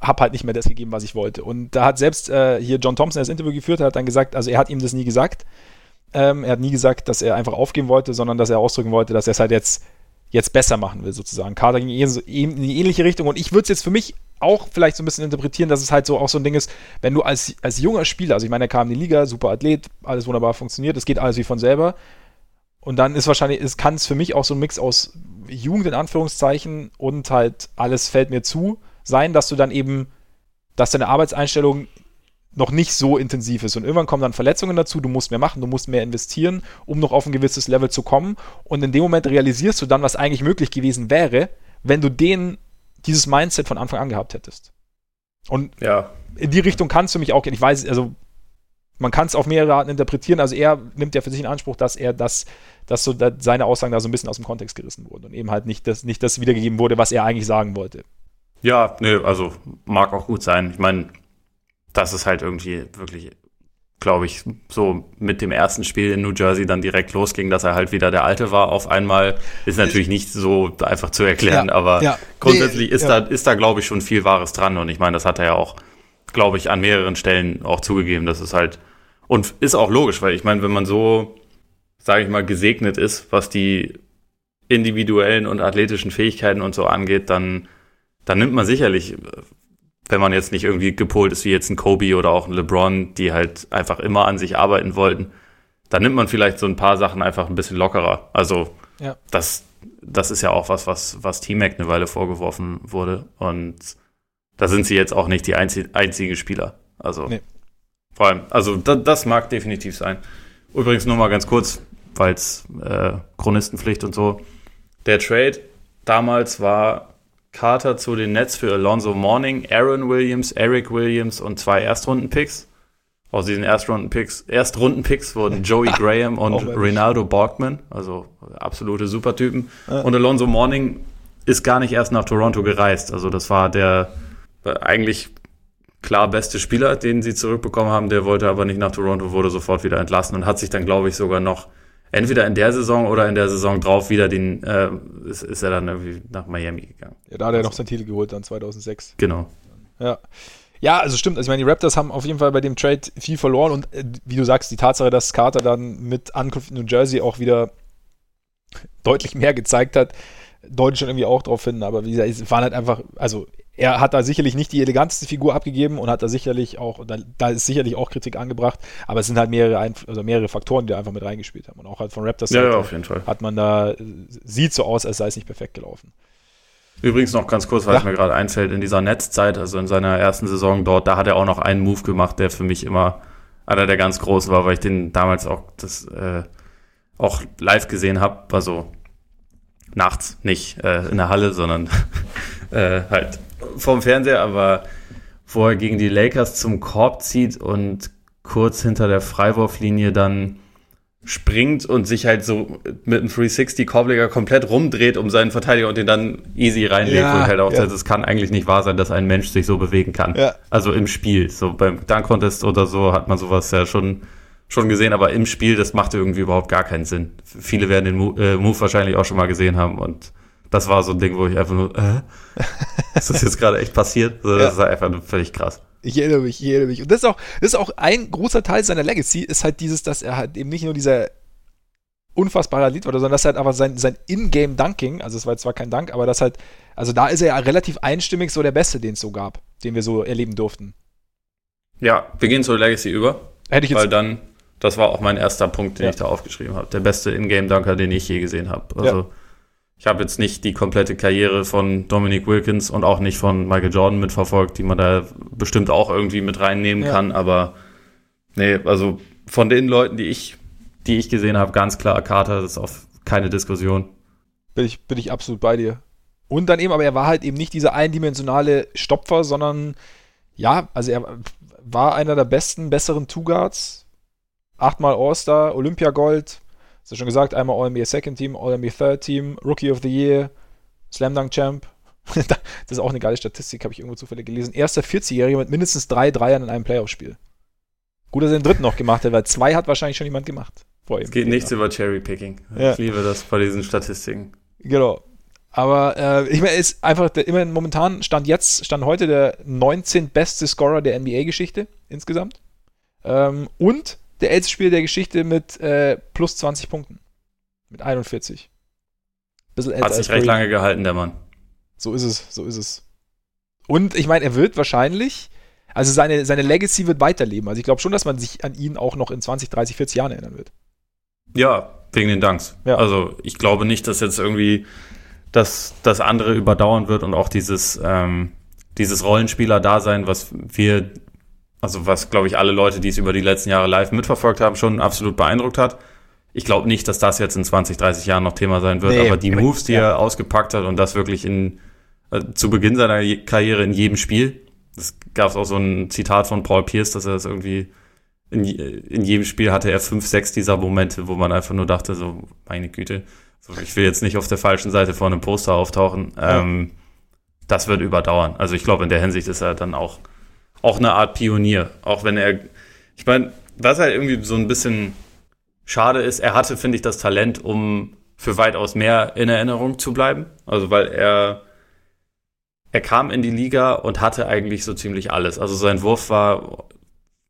habe halt nicht mehr das gegeben, was ich wollte. Und da hat selbst äh, hier John Thompson das Interview geführt, hat dann gesagt, also er hat ihm das nie gesagt. Ähm, er hat nie gesagt, dass er einfach aufgeben wollte, sondern dass er ausdrücken wollte, dass er es halt jetzt jetzt besser machen will, sozusagen. Carter ging in die ähnliche Richtung und ich würde es jetzt für mich auch vielleicht so ein bisschen interpretieren, dass es halt so auch so ein Ding ist, wenn du als, als junger Spieler, also ich meine, er kam in die Liga, super Athlet, alles wunderbar funktioniert, es geht alles wie von selber. Und dann ist wahrscheinlich, es kann es für mich auch so ein Mix aus Jugend in Anführungszeichen und halt alles fällt mir zu sein, dass du dann eben, dass deine Arbeitseinstellung noch nicht so intensiv ist. Und irgendwann kommen dann Verletzungen dazu, du musst mehr machen, du musst mehr investieren, um noch auf ein gewisses Level zu kommen. Und in dem Moment realisierst du dann, was eigentlich möglich gewesen wäre, wenn du den, dieses Mindset von Anfang an gehabt hättest. Und ja. in die Richtung kannst du mich auch gehen. Ich weiß, also man kann es auf mehrere Arten interpretieren. Also er nimmt ja für sich in Anspruch, dass er das, dass so seine Aussagen da so ein bisschen aus dem Kontext gerissen wurden und eben halt nicht das, nicht das wiedergegeben wurde, was er eigentlich sagen wollte. Ja, nee, also mag auch gut sein. Ich meine, das ist halt irgendwie wirklich, glaube ich, so mit dem ersten Spiel in New Jersey dann direkt losging, dass er halt wieder der Alte war. Auf einmal ist natürlich nicht so einfach zu erklären, ja, aber ja. grundsätzlich nee, ist, ja. da, ist da, glaube ich, schon viel Wahres dran. Und ich meine, das hat er ja auch, glaube ich, an mehreren Stellen auch zugegeben. Das ist halt, und ist auch logisch, weil ich meine, wenn man so, sage ich mal, gesegnet ist, was die individuellen und athletischen Fähigkeiten und so angeht, dann, dann nimmt man sicherlich wenn man jetzt nicht irgendwie gepolt ist wie jetzt ein Kobe oder auch ein LeBron, die halt einfach immer an sich arbeiten wollten, dann nimmt man vielleicht so ein paar Sachen einfach ein bisschen lockerer. Also ja. das, das ist ja auch was, was, was T-Mac eine Weile vorgeworfen wurde. Und da sind sie jetzt auch nicht die einzig, einzigen Spieler. Also nee. vor allem, also da, das mag definitiv sein. Übrigens nur mal ganz kurz, weil es äh, Chronistenpflicht und so. Der Trade damals war Carter zu den Nets für Alonso Morning, Aaron Williams, Eric Williams und zwei Erstrunden-Picks. Aus diesen Erstrunden-Picks, Erstrunden-Picks wurden Joey Graham und Ronaldo Borgman, also absolute Supertypen. Ja. Und Alonso Morning ist gar nicht erst nach Toronto gereist. Also das war der eigentlich klar beste Spieler, den sie zurückbekommen haben. Der wollte aber nicht nach Toronto, wurde sofort wieder entlassen und hat sich dann, glaube ich, sogar noch entweder in der Saison oder in der Saison drauf wieder den, äh, ist, ist er dann irgendwie nach Miami gegangen. Ja, da hat er noch seinen Titel geholt, dann 2006. Genau. Ja. Ja, also stimmt. Also ich meine, die Raptors haben auf jeden Fall bei dem Trade viel verloren und äh, wie du sagst, die Tatsache, dass Carter dann mit Ankunft in New Jersey auch wieder deutlich mehr gezeigt hat, deutet schon irgendwie auch darauf hin. Aber wie gesagt, es waren halt einfach, also er hat da sicherlich nicht die eleganteste Figur abgegeben und hat da sicherlich auch, da, da ist sicherlich auch Kritik angebracht, aber es sind halt mehrere, Einf also mehrere Faktoren, die da einfach mit reingespielt haben. Und auch halt von Raptors ja, ja, hat man da, sieht so aus, als sei es nicht perfekt gelaufen. Übrigens noch ganz kurz, weil ja. es mir gerade einfällt, in dieser Netzzeit, also in seiner ersten Saison dort, da hat er auch noch einen Move gemacht, der für mich immer einer der ganz großen war, weil ich den damals auch das äh, auch live gesehen habe, also nachts, nicht äh, in der Halle, sondern äh, halt vom Fernseher, aber wo er gegen die Lakers zum Korb zieht und kurz hinter der Freiwurflinie dann springt und sich halt so mit einem 360 Korbleger komplett rumdreht um seinen Verteidiger und den dann easy reinlegt ja, und halt auch ja. es kann eigentlich nicht wahr sein, dass ein Mensch sich so bewegen kann. Ja. Also im Spiel, so beim Dunk Contest oder so hat man sowas ja schon schon gesehen, aber im Spiel das macht irgendwie überhaupt gar keinen Sinn. Viele werden den äh, Move wahrscheinlich auch schon mal gesehen haben und das war so ein Ding, wo ich einfach nur, äh, ist das jetzt gerade echt passiert? Also, das ja. ist einfach völlig krass. Ich erinnere mich, ich erinnere mich. Und das ist auch, das ist auch ein großer Teil seiner Legacy, ist halt dieses, dass er halt eben nicht nur dieser unfassbare Lied war, sondern dass halt aber sein, sein In-Game-Dunking, also es war zwar kein Dank, aber das halt, also da ist er ja relativ einstimmig so der Beste, den es so gab, den wir so erleben durften. Ja, wir gehen zur Legacy über. Hätte ich jetzt. Weil dann, das war auch mein erster Punkt, den ja. ich da aufgeschrieben habe. Der beste In-Game-Dunker, den ich je gesehen habe. Also, ja. Ich habe jetzt nicht die komplette Karriere von Dominic Wilkins und auch nicht von Michael Jordan mitverfolgt, die man da bestimmt auch irgendwie mit reinnehmen ja. kann, aber nee, also von den Leuten, die ich, die ich gesehen habe, ganz klar Carter, das ist auf keine Diskussion. Bin ich, bin ich absolut bei dir. Und dann eben, aber er war halt eben nicht dieser eindimensionale Stopfer, sondern ja, also er war einer der besten, besseren Two-Guards. Achtmal All-Star, Olympiagold, Hast du schon gesagt, einmal All-NBA Second Team, All-NBA Third Team, Rookie of the Year, Slam Dunk Champ. das ist auch eine geile Statistik, habe ich irgendwo zufällig gelesen. Erster 40-Jähriger mit mindestens drei Dreiern in einem Playoff-Spiel. Gut, dass er den dritten noch gemacht hat, weil zwei hat wahrscheinlich schon jemand gemacht. Vor ihm. Es geht nichts über Cherry-Picking. Ja. Ich liebe das bei diesen Statistiken. Genau. Aber äh, ich meine, ist einfach der, immerhin momentan, stand jetzt, stand heute der 19. beste Scorer der NBA-Geschichte insgesamt. Ähm, und der älteste Spieler der Geschichte mit äh, plus 20 Punkten. Mit 41. Bisschen älter Hat sich recht lange gehalten, der Mann. So ist es, so ist es. Und ich meine, er wird wahrscheinlich, also seine, seine Legacy wird weiterleben. Also ich glaube schon, dass man sich an ihn auch noch in 20, 30, 40 Jahren erinnern wird. Ja, wegen den Danks. Ja. Also ich glaube nicht, dass jetzt irgendwie das, das andere überdauern wird und auch dieses, ähm, dieses Rollenspieler-Dasein, was wir, also was, glaube ich, alle Leute, die es über die letzten Jahre live mitverfolgt haben, schon absolut beeindruckt hat. Ich glaube nicht, dass das jetzt in 20, 30 Jahren noch Thema sein wird, nee, aber die Moves, die ja. er ausgepackt hat und das wirklich in, äh, zu Beginn seiner Karriere in jedem Spiel, das gab es auch so ein Zitat von Paul Pierce, dass er das irgendwie in, in jedem Spiel hatte er fünf, sechs dieser Momente, wo man einfach nur dachte, so, meine Güte, so, ich will jetzt nicht auf der falschen Seite vor einem Poster auftauchen. Ja. Ähm, das wird überdauern. Also ich glaube, in der Hinsicht ist er dann auch, auch eine Art Pionier. Auch wenn er, ich meine, was halt irgendwie so ein bisschen schade ist, er hatte, finde ich, das Talent, um für weitaus mehr in Erinnerung zu bleiben. Also weil er, er kam in die Liga und hatte eigentlich so ziemlich alles. Also sein Wurf war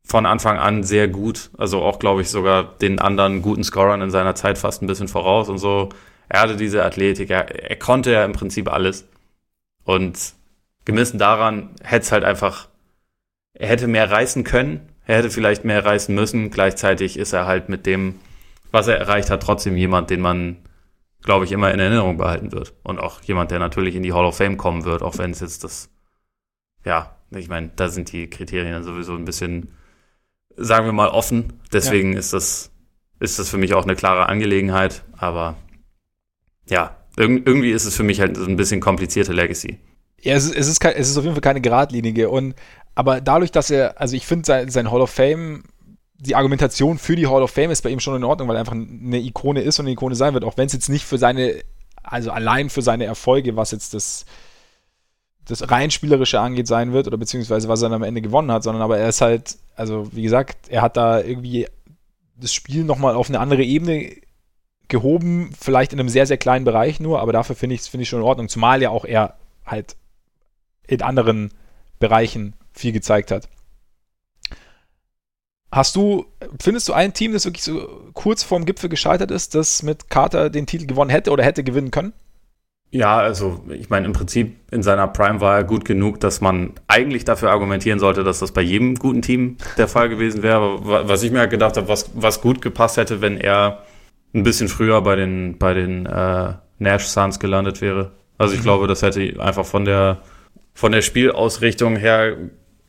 von Anfang an sehr gut. Also auch, glaube ich, sogar den anderen guten Scorern in seiner Zeit fast ein bisschen voraus und so. Er hatte diese Athletik, er, er konnte ja im Prinzip alles. Und gemessen daran hätte es halt einfach, er hätte mehr reißen können, er hätte vielleicht mehr reißen müssen. Gleichzeitig ist er halt mit dem, was er erreicht hat, trotzdem jemand, den man, glaube ich, immer in Erinnerung behalten wird. Und auch jemand, der natürlich in die Hall of Fame kommen wird, auch wenn es jetzt das, ja, ich meine, da sind die Kriterien sowieso ein bisschen, sagen wir mal, offen. Deswegen ja. ist das, ist das für mich auch eine klare Angelegenheit. Aber ja, Ir irgendwie ist es für mich halt so ein bisschen komplizierte Legacy. Ja, es ist, es ist, es ist auf jeden Fall keine geradlinige. Und, aber dadurch, dass er, also ich finde sein, sein Hall of Fame, die Argumentation für die Hall of Fame ist bei ihm schon in Ordnung, weil er einfach eine Ikone ist und eine Ikone sein wird, auch wenn es jetzt nicht für seine, also allein für seine Erfolge, was jetzt das, das rein spielerische angeht, sein wird, oder beziehungsweise was er dann am Ende gewonnen hat, sondern aber er ist halt, also wie gesagt, er hat da irgendwie das Spiel nochmal auf eine andere Ebene gehoben, vielleicht in einem sehr, sehr kleinen Bereich nur, aber dafür finde ich es find schon in Ordnung, zumal ja auch er halt in anderen Bereichen viel gezeigt hat. Hast du, findest du ein Team, das wirklich so kurz vorm Gipfel gescheitert ist, das mit Carter den Titel gewonnen hätte oder hätte gewinnen können? Ja, also ich meine, im Prinzip in seiner Prime war er gut genug, dass man eigentlich dafür argumentieren sollte, dass das bei jedem guten Team der Fall gewesen wäre. Was ich mir halt gedacht habe, was, was gut gepasst hätte, wenn er ein bisschen früher bei den, bei den äh, Nash Suns gelandet wäre. Also ich mhm. glaube, das hätte einfach von der, von der Spielausrichtung her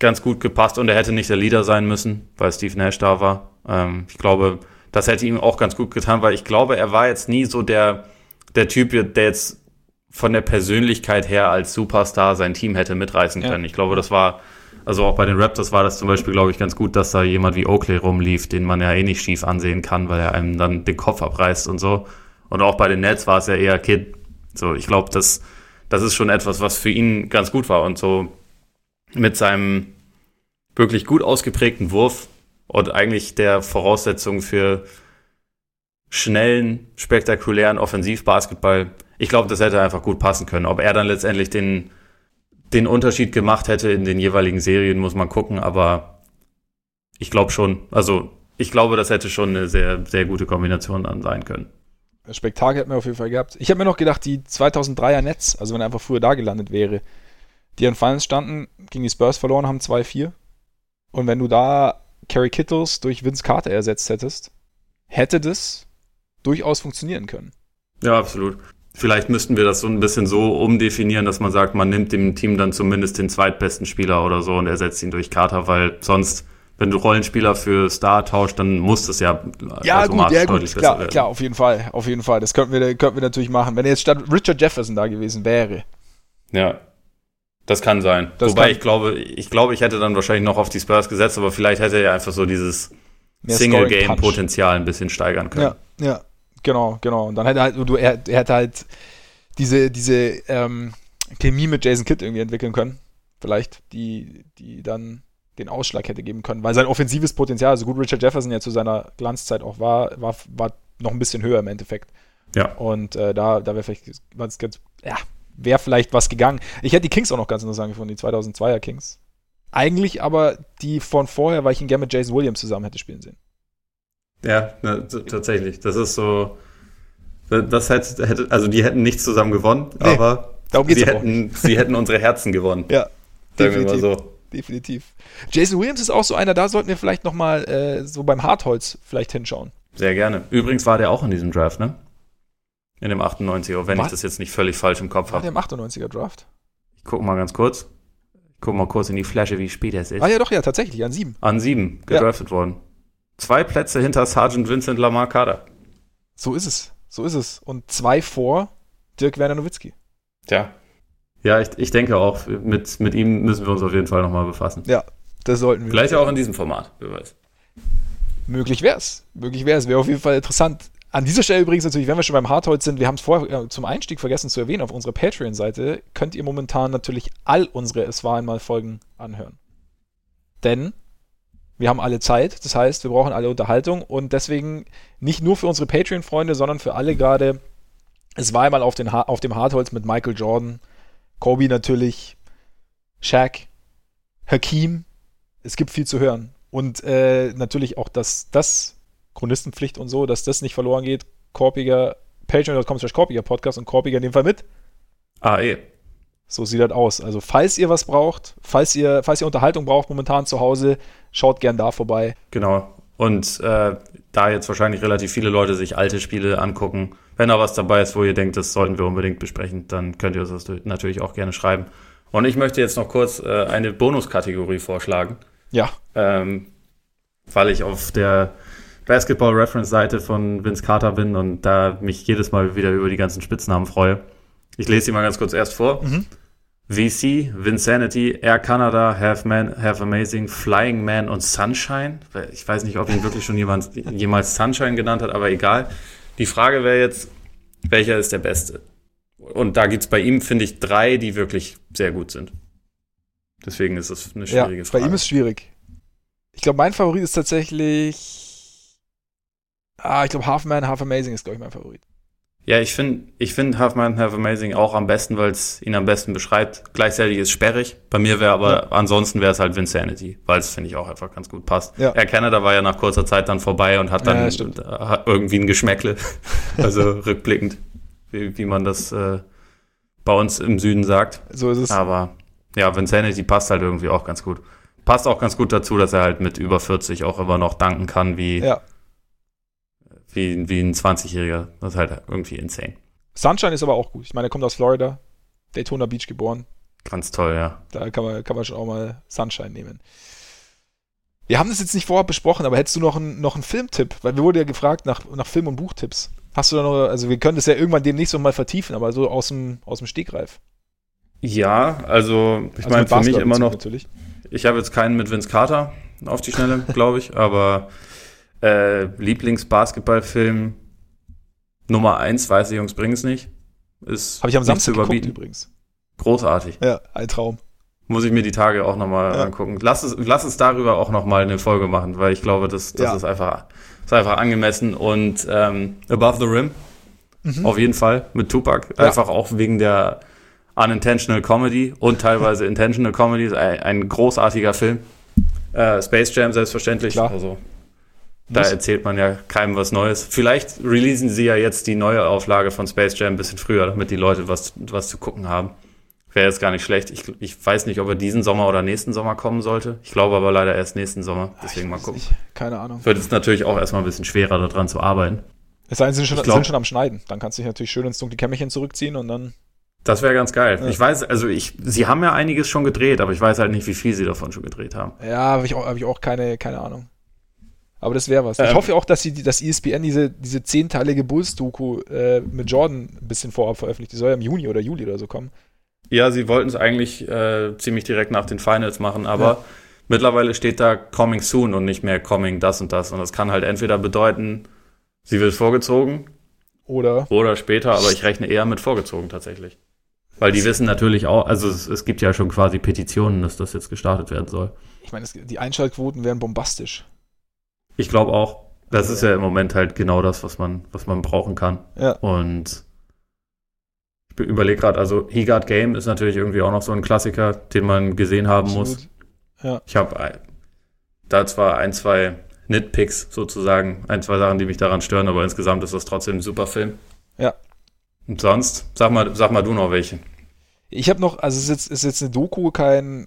ganz gut gepasst und er hätte nicht der Leader sein müssen, weil Steve Nash da war. Ähm, ich glaube, das hätte ihm auch ganz gut getan, weil ich glaube, er war jetzt nie so der, der Typ, der jetzt von der Persönlichkeit her als Superstar sein Team hätte mitreißen können. Ja. Ich glaube, das war also auch bei den Raptors war das zum Beispiel, glaube ich, ganz gut, dass da jemand wie Oakley rumlief, den man ja eh nicht schief ansehen kann, weil er einem dann den Kopf abreißt und so. Und auch bei den Nets war es ja eher Kid. So, ich glaube, das, das ist schon etwas, was für ihn ganz gut war. Und so mit seinem wirklich gut ausgeprägten Wurf und eigentlich der Voraussetzung für schnellen, spektakulären Offensivbasketball. Ich glaube, das hätte einfach gut passen können. Ob er dann letztendlich den den Unterschied gemacht hätte in den jeweiligen Serien, muss man gucken, aber ich glaube schon, also ich glaube, das hätte schon eine sehr, sehr gute Kombination dann sein können. Spektakel hätten wir auf jeden Fall gehabt. Ich habe mir noch gedacht, die 2003er Netz, also wenn er einfach früher da gelandet wäre, die an Finals standen, gegen die Spurs verloren haben, 2-4. Und wenn du da Kerry Kittles durch Vince Carter ersetzt hättest, hätte das durchaus funktionieren können. Ja, absolut. Vielleicht müssten wir das so ein bisschen so umdefinieren, dass man sagt, man nimmt dem Team dann zumindest den zweitbesten Spieler oder so und ersetzt ihn durch Carter, weil sonst, wenn du Rollenspieler für Star tauscht, dann muss das ja ja gut, ja gut, klar, werden. klar, auf jeden Fall, auf jeden Fall. Das könnten wir, könnten wir natürlich machen. Wenn jetzt statt Richard Jefferson da gewesen wäre. Ja, das kann sein. Das Wobei kann ich glaube, ich glaube, ich hätte dann wahrscheinlich noch auf die Spurs gesetzt, aber vielleicht hätte er einfach so dieses Single-Game-Potenzial ein bisschen steigern können. Ja, ja. Genau, genau. Und dann hätte er halt, du, er, er hätte halt diese, diese ähm, Chemie mit Jason Kidd irgendwie entwickeln können. Vielleicht, die, die dann den Ausschlag hätte geben können. Weil sein offensives Potenzial, so gut Richard Jefferson ja zu seiner Glanzzeit auch war, war, war noch ein bisschen höher im Endeffekt. Ja. Und äh, da, da wäre vielleicht was ganz, ja, wäre vielleicht was gegangen. Ich hätte die Kings auch noch ganz interessant gefunden, die 2002er Kings. Eigentlich aber die von vorher, weil ich ihn gerne mit Jason Williams zusammen hätte spielen sehen. Ja, na, tatsächlich. Das ist so. Das hätte, hätte, also die hätten nichts zusammen gewonnen, nee, aber sie hätten, sie hätten unsere Herzen gewonnen. Ja, definitiv. so. Definitiv. Jason Williams ist auch so einer, da sollten wir vielleicht nochmal äh, so beim Hartholz vielleicht hinschauen. Sehr gerne. Übrigens war der auch in diesem Draft, ne? In dem 98er, wenn Was? ich das jetzt nicht völlig falsch im Kopf habe. Der im 98er Draft? Ich gucke mal ganz kurz. Ich gucke mal kurz in die Flasche, wie spät es ist. Ah ja, doch, ja, tatsächlich, an sieben. An sieben gedraftet ja. worden. Zwei Plätze hinter Sergeant Vincent Lamar Carter. So ist es. So ist es. Und zwei vor Dirk Werner Nowitzki. Tja. Ja, ich, ich denke auch, mit, mit ihm müssen wir uns auf jeden Fall nochmal befassen. Ja, das sollten wir. Vielleicht auch in diesem Format, wer weiß. Möglich wäre es. Möglich wäre es. Wäre auf jeden Fall interessant. An dieser Stelle übrigens natürlich, wenn wir schon beim Hardholz sind, wir haben es vorher äh, zum Einstieg vergessen zu erwähnen, auf unserer Patreon-Seite könnt ihr momentan natürlich all unsere Es war einmal Folgen anhören. Denn wir haben alle Zeit, das heißt, wir brauchen alle Unterhaltung und deswegen nicht nur für unsere Patreon-Freunde, sondern für alle gerade, es war einmal auf, den ha auf dem Hartholz mit Michael Jordan, Kobe natürlich, Shaq, Hakim, es gibt viel zu hören. Und äh, natürlich auch, dass das Chronistenpflicht und so, dass das nicht verloren geht. Korpiger, patreon.com slash Korpiger Podcast und Korpiger in dem Fall mit. Ah, eh. So sieht das aus. Also, falls ihr was braucht, falls ihr, falls ihr Unterhaltung braucht momentan zu Hause, schaut gern da vorbei. Genau. Und äh, da jetzt wahrscheinlich relativ viele Leute sich alte Spiele angucken, wenn da was dabei ist, wo ihr denkt, das sollten wir unbedingt besprechen, dann könnt ihr uns das natürlich auch gerne schreiben. Und ich möchte jetzt noch kurz äh, eine Bonuskategorie vorschlagen. Ja. Ähm, weil ich auf der Basketball Reference Seite von Vince Carter bin und da mich jedes Mal wieder über die ganzen Spitznamen freue. Ich lese sie mal ganz kurz erst vor. Mhm. VC, Vinsanity, Air Canada, Half Man, Half Amazing, Flying Man und Sunshine. Ich weiß nicht, ob ihn wirklich schon jemand jemals Sunshine genannt hat, aber egal. Die Frage wäre jetzt, welcher ist der beste? Und da gibt es bei ihm, finde ich, drei, die wirklich sehr gut sind. Deswegen ist es eine schwierige ja, Frage. Bei ihm ist es schwierig. Ich glaube, mein Favorit ist tatsächlich. Ah, ich glaube, Half Man, Half Amazing ist, glaube ich, mein Favorit. Ja, ich finde ich find Half Man, Half Amazing auch am besten, weil es ihn am besten beschreibt. Gleichzeitig ist sperrig. Bei mir wäre aber, ja. ansonsten wäre es halt Vinsanity, weil es, finde ich, auch einfach ganz gut passt. Ja. Air Canada war ja nach kurzer Zeit dann vorbei und hat dann ja, irgendwie ein Geschmäckle. also rückblickend, wie, wie man das äh, bei uns im Süden sagt. So ist es. Aber ja, Vinsanity passt halt irgendwie auch ganz gut. Passt auch ganz gut dazu, dass er halt mit über 40 auch immer noch danken kann, wie, ja wie, wie ein 20-Jähriger. Das ist halt irgendwie insane. Sunshine ist aber auch gut. Ich meine, er kommt aus Florida, Daytona Beach geboren. Ganz toll, ja. Da kann man, kann man schon auch mal Sunshine nehmen. Wir haben das jetzt nicht vorher besprochen, aber hättest du noch einen, noch einen Filmtipp? Weil wir wurden ja gefragt nach, nach Film- und Buchtipps. Hast du da noch, also wir können das ja irgendwann demnächst noch mal vertiefen, aber so aus dem, aus dem Stegreif. Ja, also ich also meine für mich immer noch. Natürlich. Ich habe jetzt keinen mit Vince Carter auf die Schnelle, glaube ich, aber äh, Lieblingsbasketballfilm Nummer eins, weiß ich, Jungs, bring's nicht. Ist Habe ich am Samstag geguckt übrigens. Großartig. Ja, ein Traum. Muss ich mir die Tage auch nochmal ja. angucken. Lass, es, lass uns darüber auch nochmal eine Folge machen, weil ich glaube, das, das ja. ist, einfach, ist einfach angemessen. Und ähm, Above the Rim, mhm. auf jeden Fall, mit Tupac. Ja. Einfach auch wegen der Unintentional Comedy und teilweise Intentional Comedy. Ein, ein großartiger Film. Äh, Space Jam selbstverständlich. Klar. Also da erzählt man ja keinem was Neues. Vielleicht releasen sie ja jetzt die neue Auflage von Space Jam ein bisschen früher, damit die Leute was, was zu gucken haben. Wäre jetzt gar nicht schlecht. Ich, ich weiß nicht, ob er diesen Sommer oder nächsten Sommer kommen sollte. Ich glaube aber leider erst nächsten Sommer. Deswegen mal gucken. Nicht. Keine Ahnung. Wird es natürlich auch erstmal ein bisschen schwerer, daran zu arbeiten. Es sei denn, sie sind schon, glaub, sind schon am Schneiden. Dann kannst du dich natürlich schön ins dunkle Kämmerchen zurückziehen und dann. Das wäre ganz geil. Ja. Ich weiß, also ich, sie haben ja einiges schon gedreht, aber ich weiß halt nicht, wie viel sie davon schon gedreht haben. Ja, habe ich auch, hab ich auch keine, keine Ahnung. Aber das wäre was. Ähm, ich hoffe auch, dass sie dass ESPN diese, diese zehnteilige Bulls-Doku äh, mit Jordan ein bisschen vorab veröffentlicht. Die soll ja im Juni oder Juli oder so kommen. Ja, sie wollten es eigentlich äh, ziemlich direkt nach den Finals machen, aber ja. mittlerweile steht da Coming Soon und nicht mehr Coming das und das. Und das kann halt entweder bedeuten, sie wird vorgezogen oder, oder später, aber ich rechne eher mit vorgezogen tatsächlich. Weil die wissen natürlich auch, also es, es gibt ja schon quasi Petitionen, dass das jetzt gestartet werden soll. Ich meine, die Einschaltquoten wären bombastisch. Ich glaube auch, das also, ist ja im Moment halt genau das, was man, was man brauchen kann. Ja. Und ich überlege gerade, also He Got Game ist natürlich irgendwie auch noch so ein Klassiker, den man gesehen haben Absolut. muss. Ja. Ich habe da zwar ein, zwei Nitpicks sozusagen, ein, zwei Sachen, die mich daran stören, aber insgesamt ist das trotzdem ein super Film. Ja. Und sonst, sag mal, sag mal du noch welche. Ich habe noch, also es ist jetzt, ist jetzt eine Doku, kein,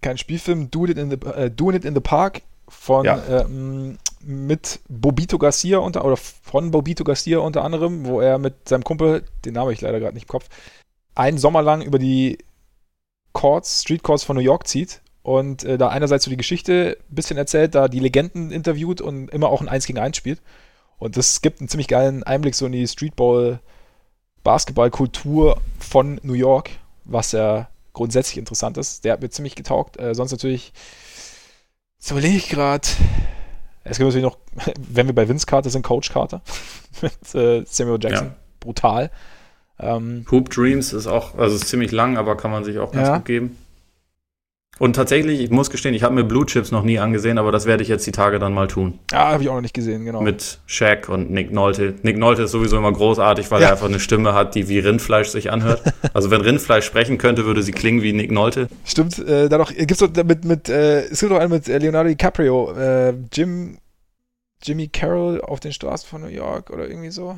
kein Spielfilm, Do It in the, äh, Doing It in the Park von Ja. ähm, mit Bobito Garcia unter oder von Bobito Garcia unter anderem, wo er mit seinem Kumpel, den Namen ich leider gerade nicht im Kopf, einen Sommer lang über die Courts, Street Courts von New York zieht und äh, da einerseits so die Geschichte ein bisschen erzählt, da die Legenden interviewt und immer auch ein 1 gegen 1 spielt. Und das gibt einen ziemlich geilen Einblick so in die Streetball Basketballkultur von New York, was ja grundsätzlich interessant ist. Der hat mir ziemlich getaugt. Äh, sonst natürlich, jetzt überlege ich gerade, es gibt natürlich noch, wenn wir bei Vince Carter sind, Coach Carter mit äh, Samuel Jackson. Ja. Brutal. Ähm, Hoop Dreams ist auch, also ist ziemlich lang, aber kann man sich auch ganz Ja. gut geben. Und tatsächlich, ich muss gestehen, ich habe mir Blue Chips noch nie angesehen, aber das werde ich jetzt die Tage dann mal tun. ja, habe ich auch noch nicht gesehen, genau. Mit Shaq und Nick Nolte. Nick Nolte ist sowieso immer großartig, weil Ja. er einfach eine Stimme hat, die wie Rindfleisch sich anhört. Also wenn Rindfleisch sprechen könnte, würde sie klingen wie Nick Nolte. Stimmt, äh, da doch, gibt's doch mit, mit, äh, es gibt doch einen mit äh, Leonardo DiCaprio, äh, Jim, Jimmy Carroll auf den Straßen von New York oder irgendwie so.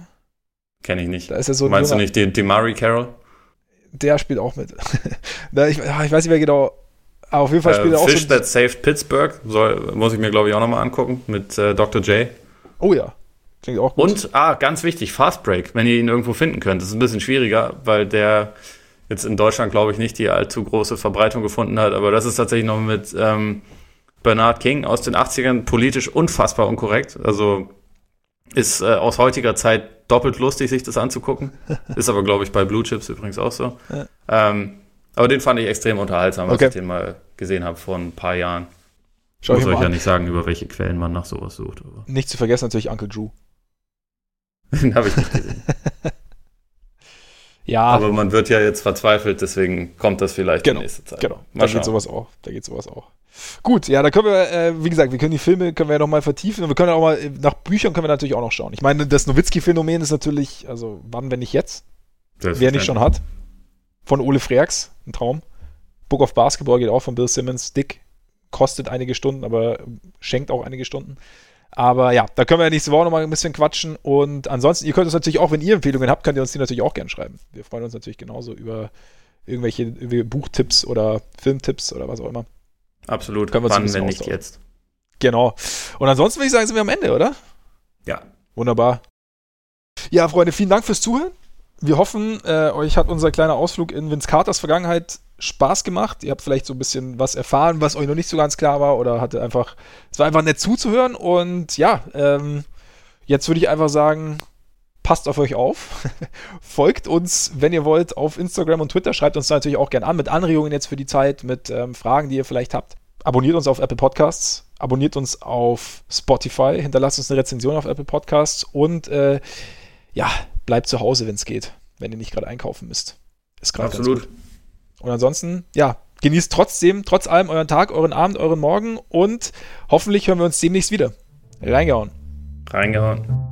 Kenne ich nicht. Da ist er so ein Meinst du nicht den Demari Carroll? Der spielt auch mit. ich, ah, ich weiß nicht mehr genau. Aber auf jeden Fall spielt Äh, er auch Fish so. That Saved Pittsburgh soll, muss ich mir, glaube ich, auch nochmal angucken mit äh, Dr. J. Oh ja. Klingt auch gut. Und, ah, ganz wichtig, Fast Break, wenn ihr ihn irgendwo finden könnt. Das ist ein bisschen schwieriger, weil der jetzt in Deutschland, glaube ich, nicht die allzu große Verbreitung gefunden hat. Aber das ist tatsächlich noch mit ähm, Bernard King aus den 80ern politisch unfassbar unkorrekt. Also ist äh, aus heutiger Zeit doppelt lustig, sich das anzugucken. ist aber, glaube ich, bei Blue Chips übrigens auch so. Ja. Ähm, aber den fand ich extrem unterhaltsam, als Okay. ich den mal gesehen habe vor ein paar Jahren. Schau ich Muss mir euch ja an. nicht sagen, über welche Quellen man nach sowas sucht. Aber Nicht zu vergessen natürlich Uncle Drew. den habe ich nicht gesehen. Ja, Aber man wird ja jetzt verzweifelt, deswegen kommt das vielleicht Genau, in nächster Zeit. genau. Mal Da geht sowas auch. Da geht sowas auch. Gut, ja, da können wir, äh, wie gesagt, wir können die Filme, können wir ja noch mal vertiefen und wir können auch mal, äh, nach Büchern können wir natürlich auch noch schauen. Ich meine, das Nowitzki-Phänomen ist natürlich, also wann, wenn nicht jetzt? Wer nicht schon hat. Von Ole Freaks, ein Traum. Book of Basketball geht auch von Bill Simmons. Dick kostet einige Stunden, aber schenkt auch einige Stunden. Aber ja, da können wir ja nächste Woche nochmal ein bisschen quatschen. Und ansonsten, ihr könnt uns natürlich auch, wenn ihr Empfehlungen habt, könnt ihr uns die natürlich auch gerne schreiben. Wir freuen uns natürlich genauso über irgendwelche Buchtipps oder Filmtipps oder was auch immer. Absolut. Können wir uns Wann, bisschen wenn nicht jetzt? Genau. Und ansonsten würde ich sagen, sind wir am Ende, oder? Ja. Wunderbar. Ja, Freunde, vielen Dank fürs Zuhören. Wir hoffen, äh, euch hat unser kleiner Ausflug in Vince Carters Vergangenheit Spaß gemacht. Ihr habt vielleicht so ein bisschen was erfahren, was euch noch nicht so ganz klar war oder hatte einfach, es war einfach nett zuzuhören und ja, ähm, jetzt würde ich einfach sagen, passt auf euch auf. Folgt uns, wenn ihr wollt, auf Instagram und Twitter. Schreibt uns da natürlich auch gerne an mit Anregungen jetzt für die Zeit, mit ähm, Fragen, die ihr vielleicht habt. Abonniert uns auf Apple Podcasts, abonniert uns auf Spotify, hinterlasst uns eine Rezension auf Apple Podcasts und äh, ja, bleibt zu Hause, wenn es geht, wenn ihr nicht gerade einkaufen müsst. Ist gerade Absolut. gut. Und ansonsten, ja, genießt trotzdem, trotz allem euren Tag, euren Abend, euren Morgen und hoffentlich hören wir uns demnächst wieder. Reingehauen. Reingehauen.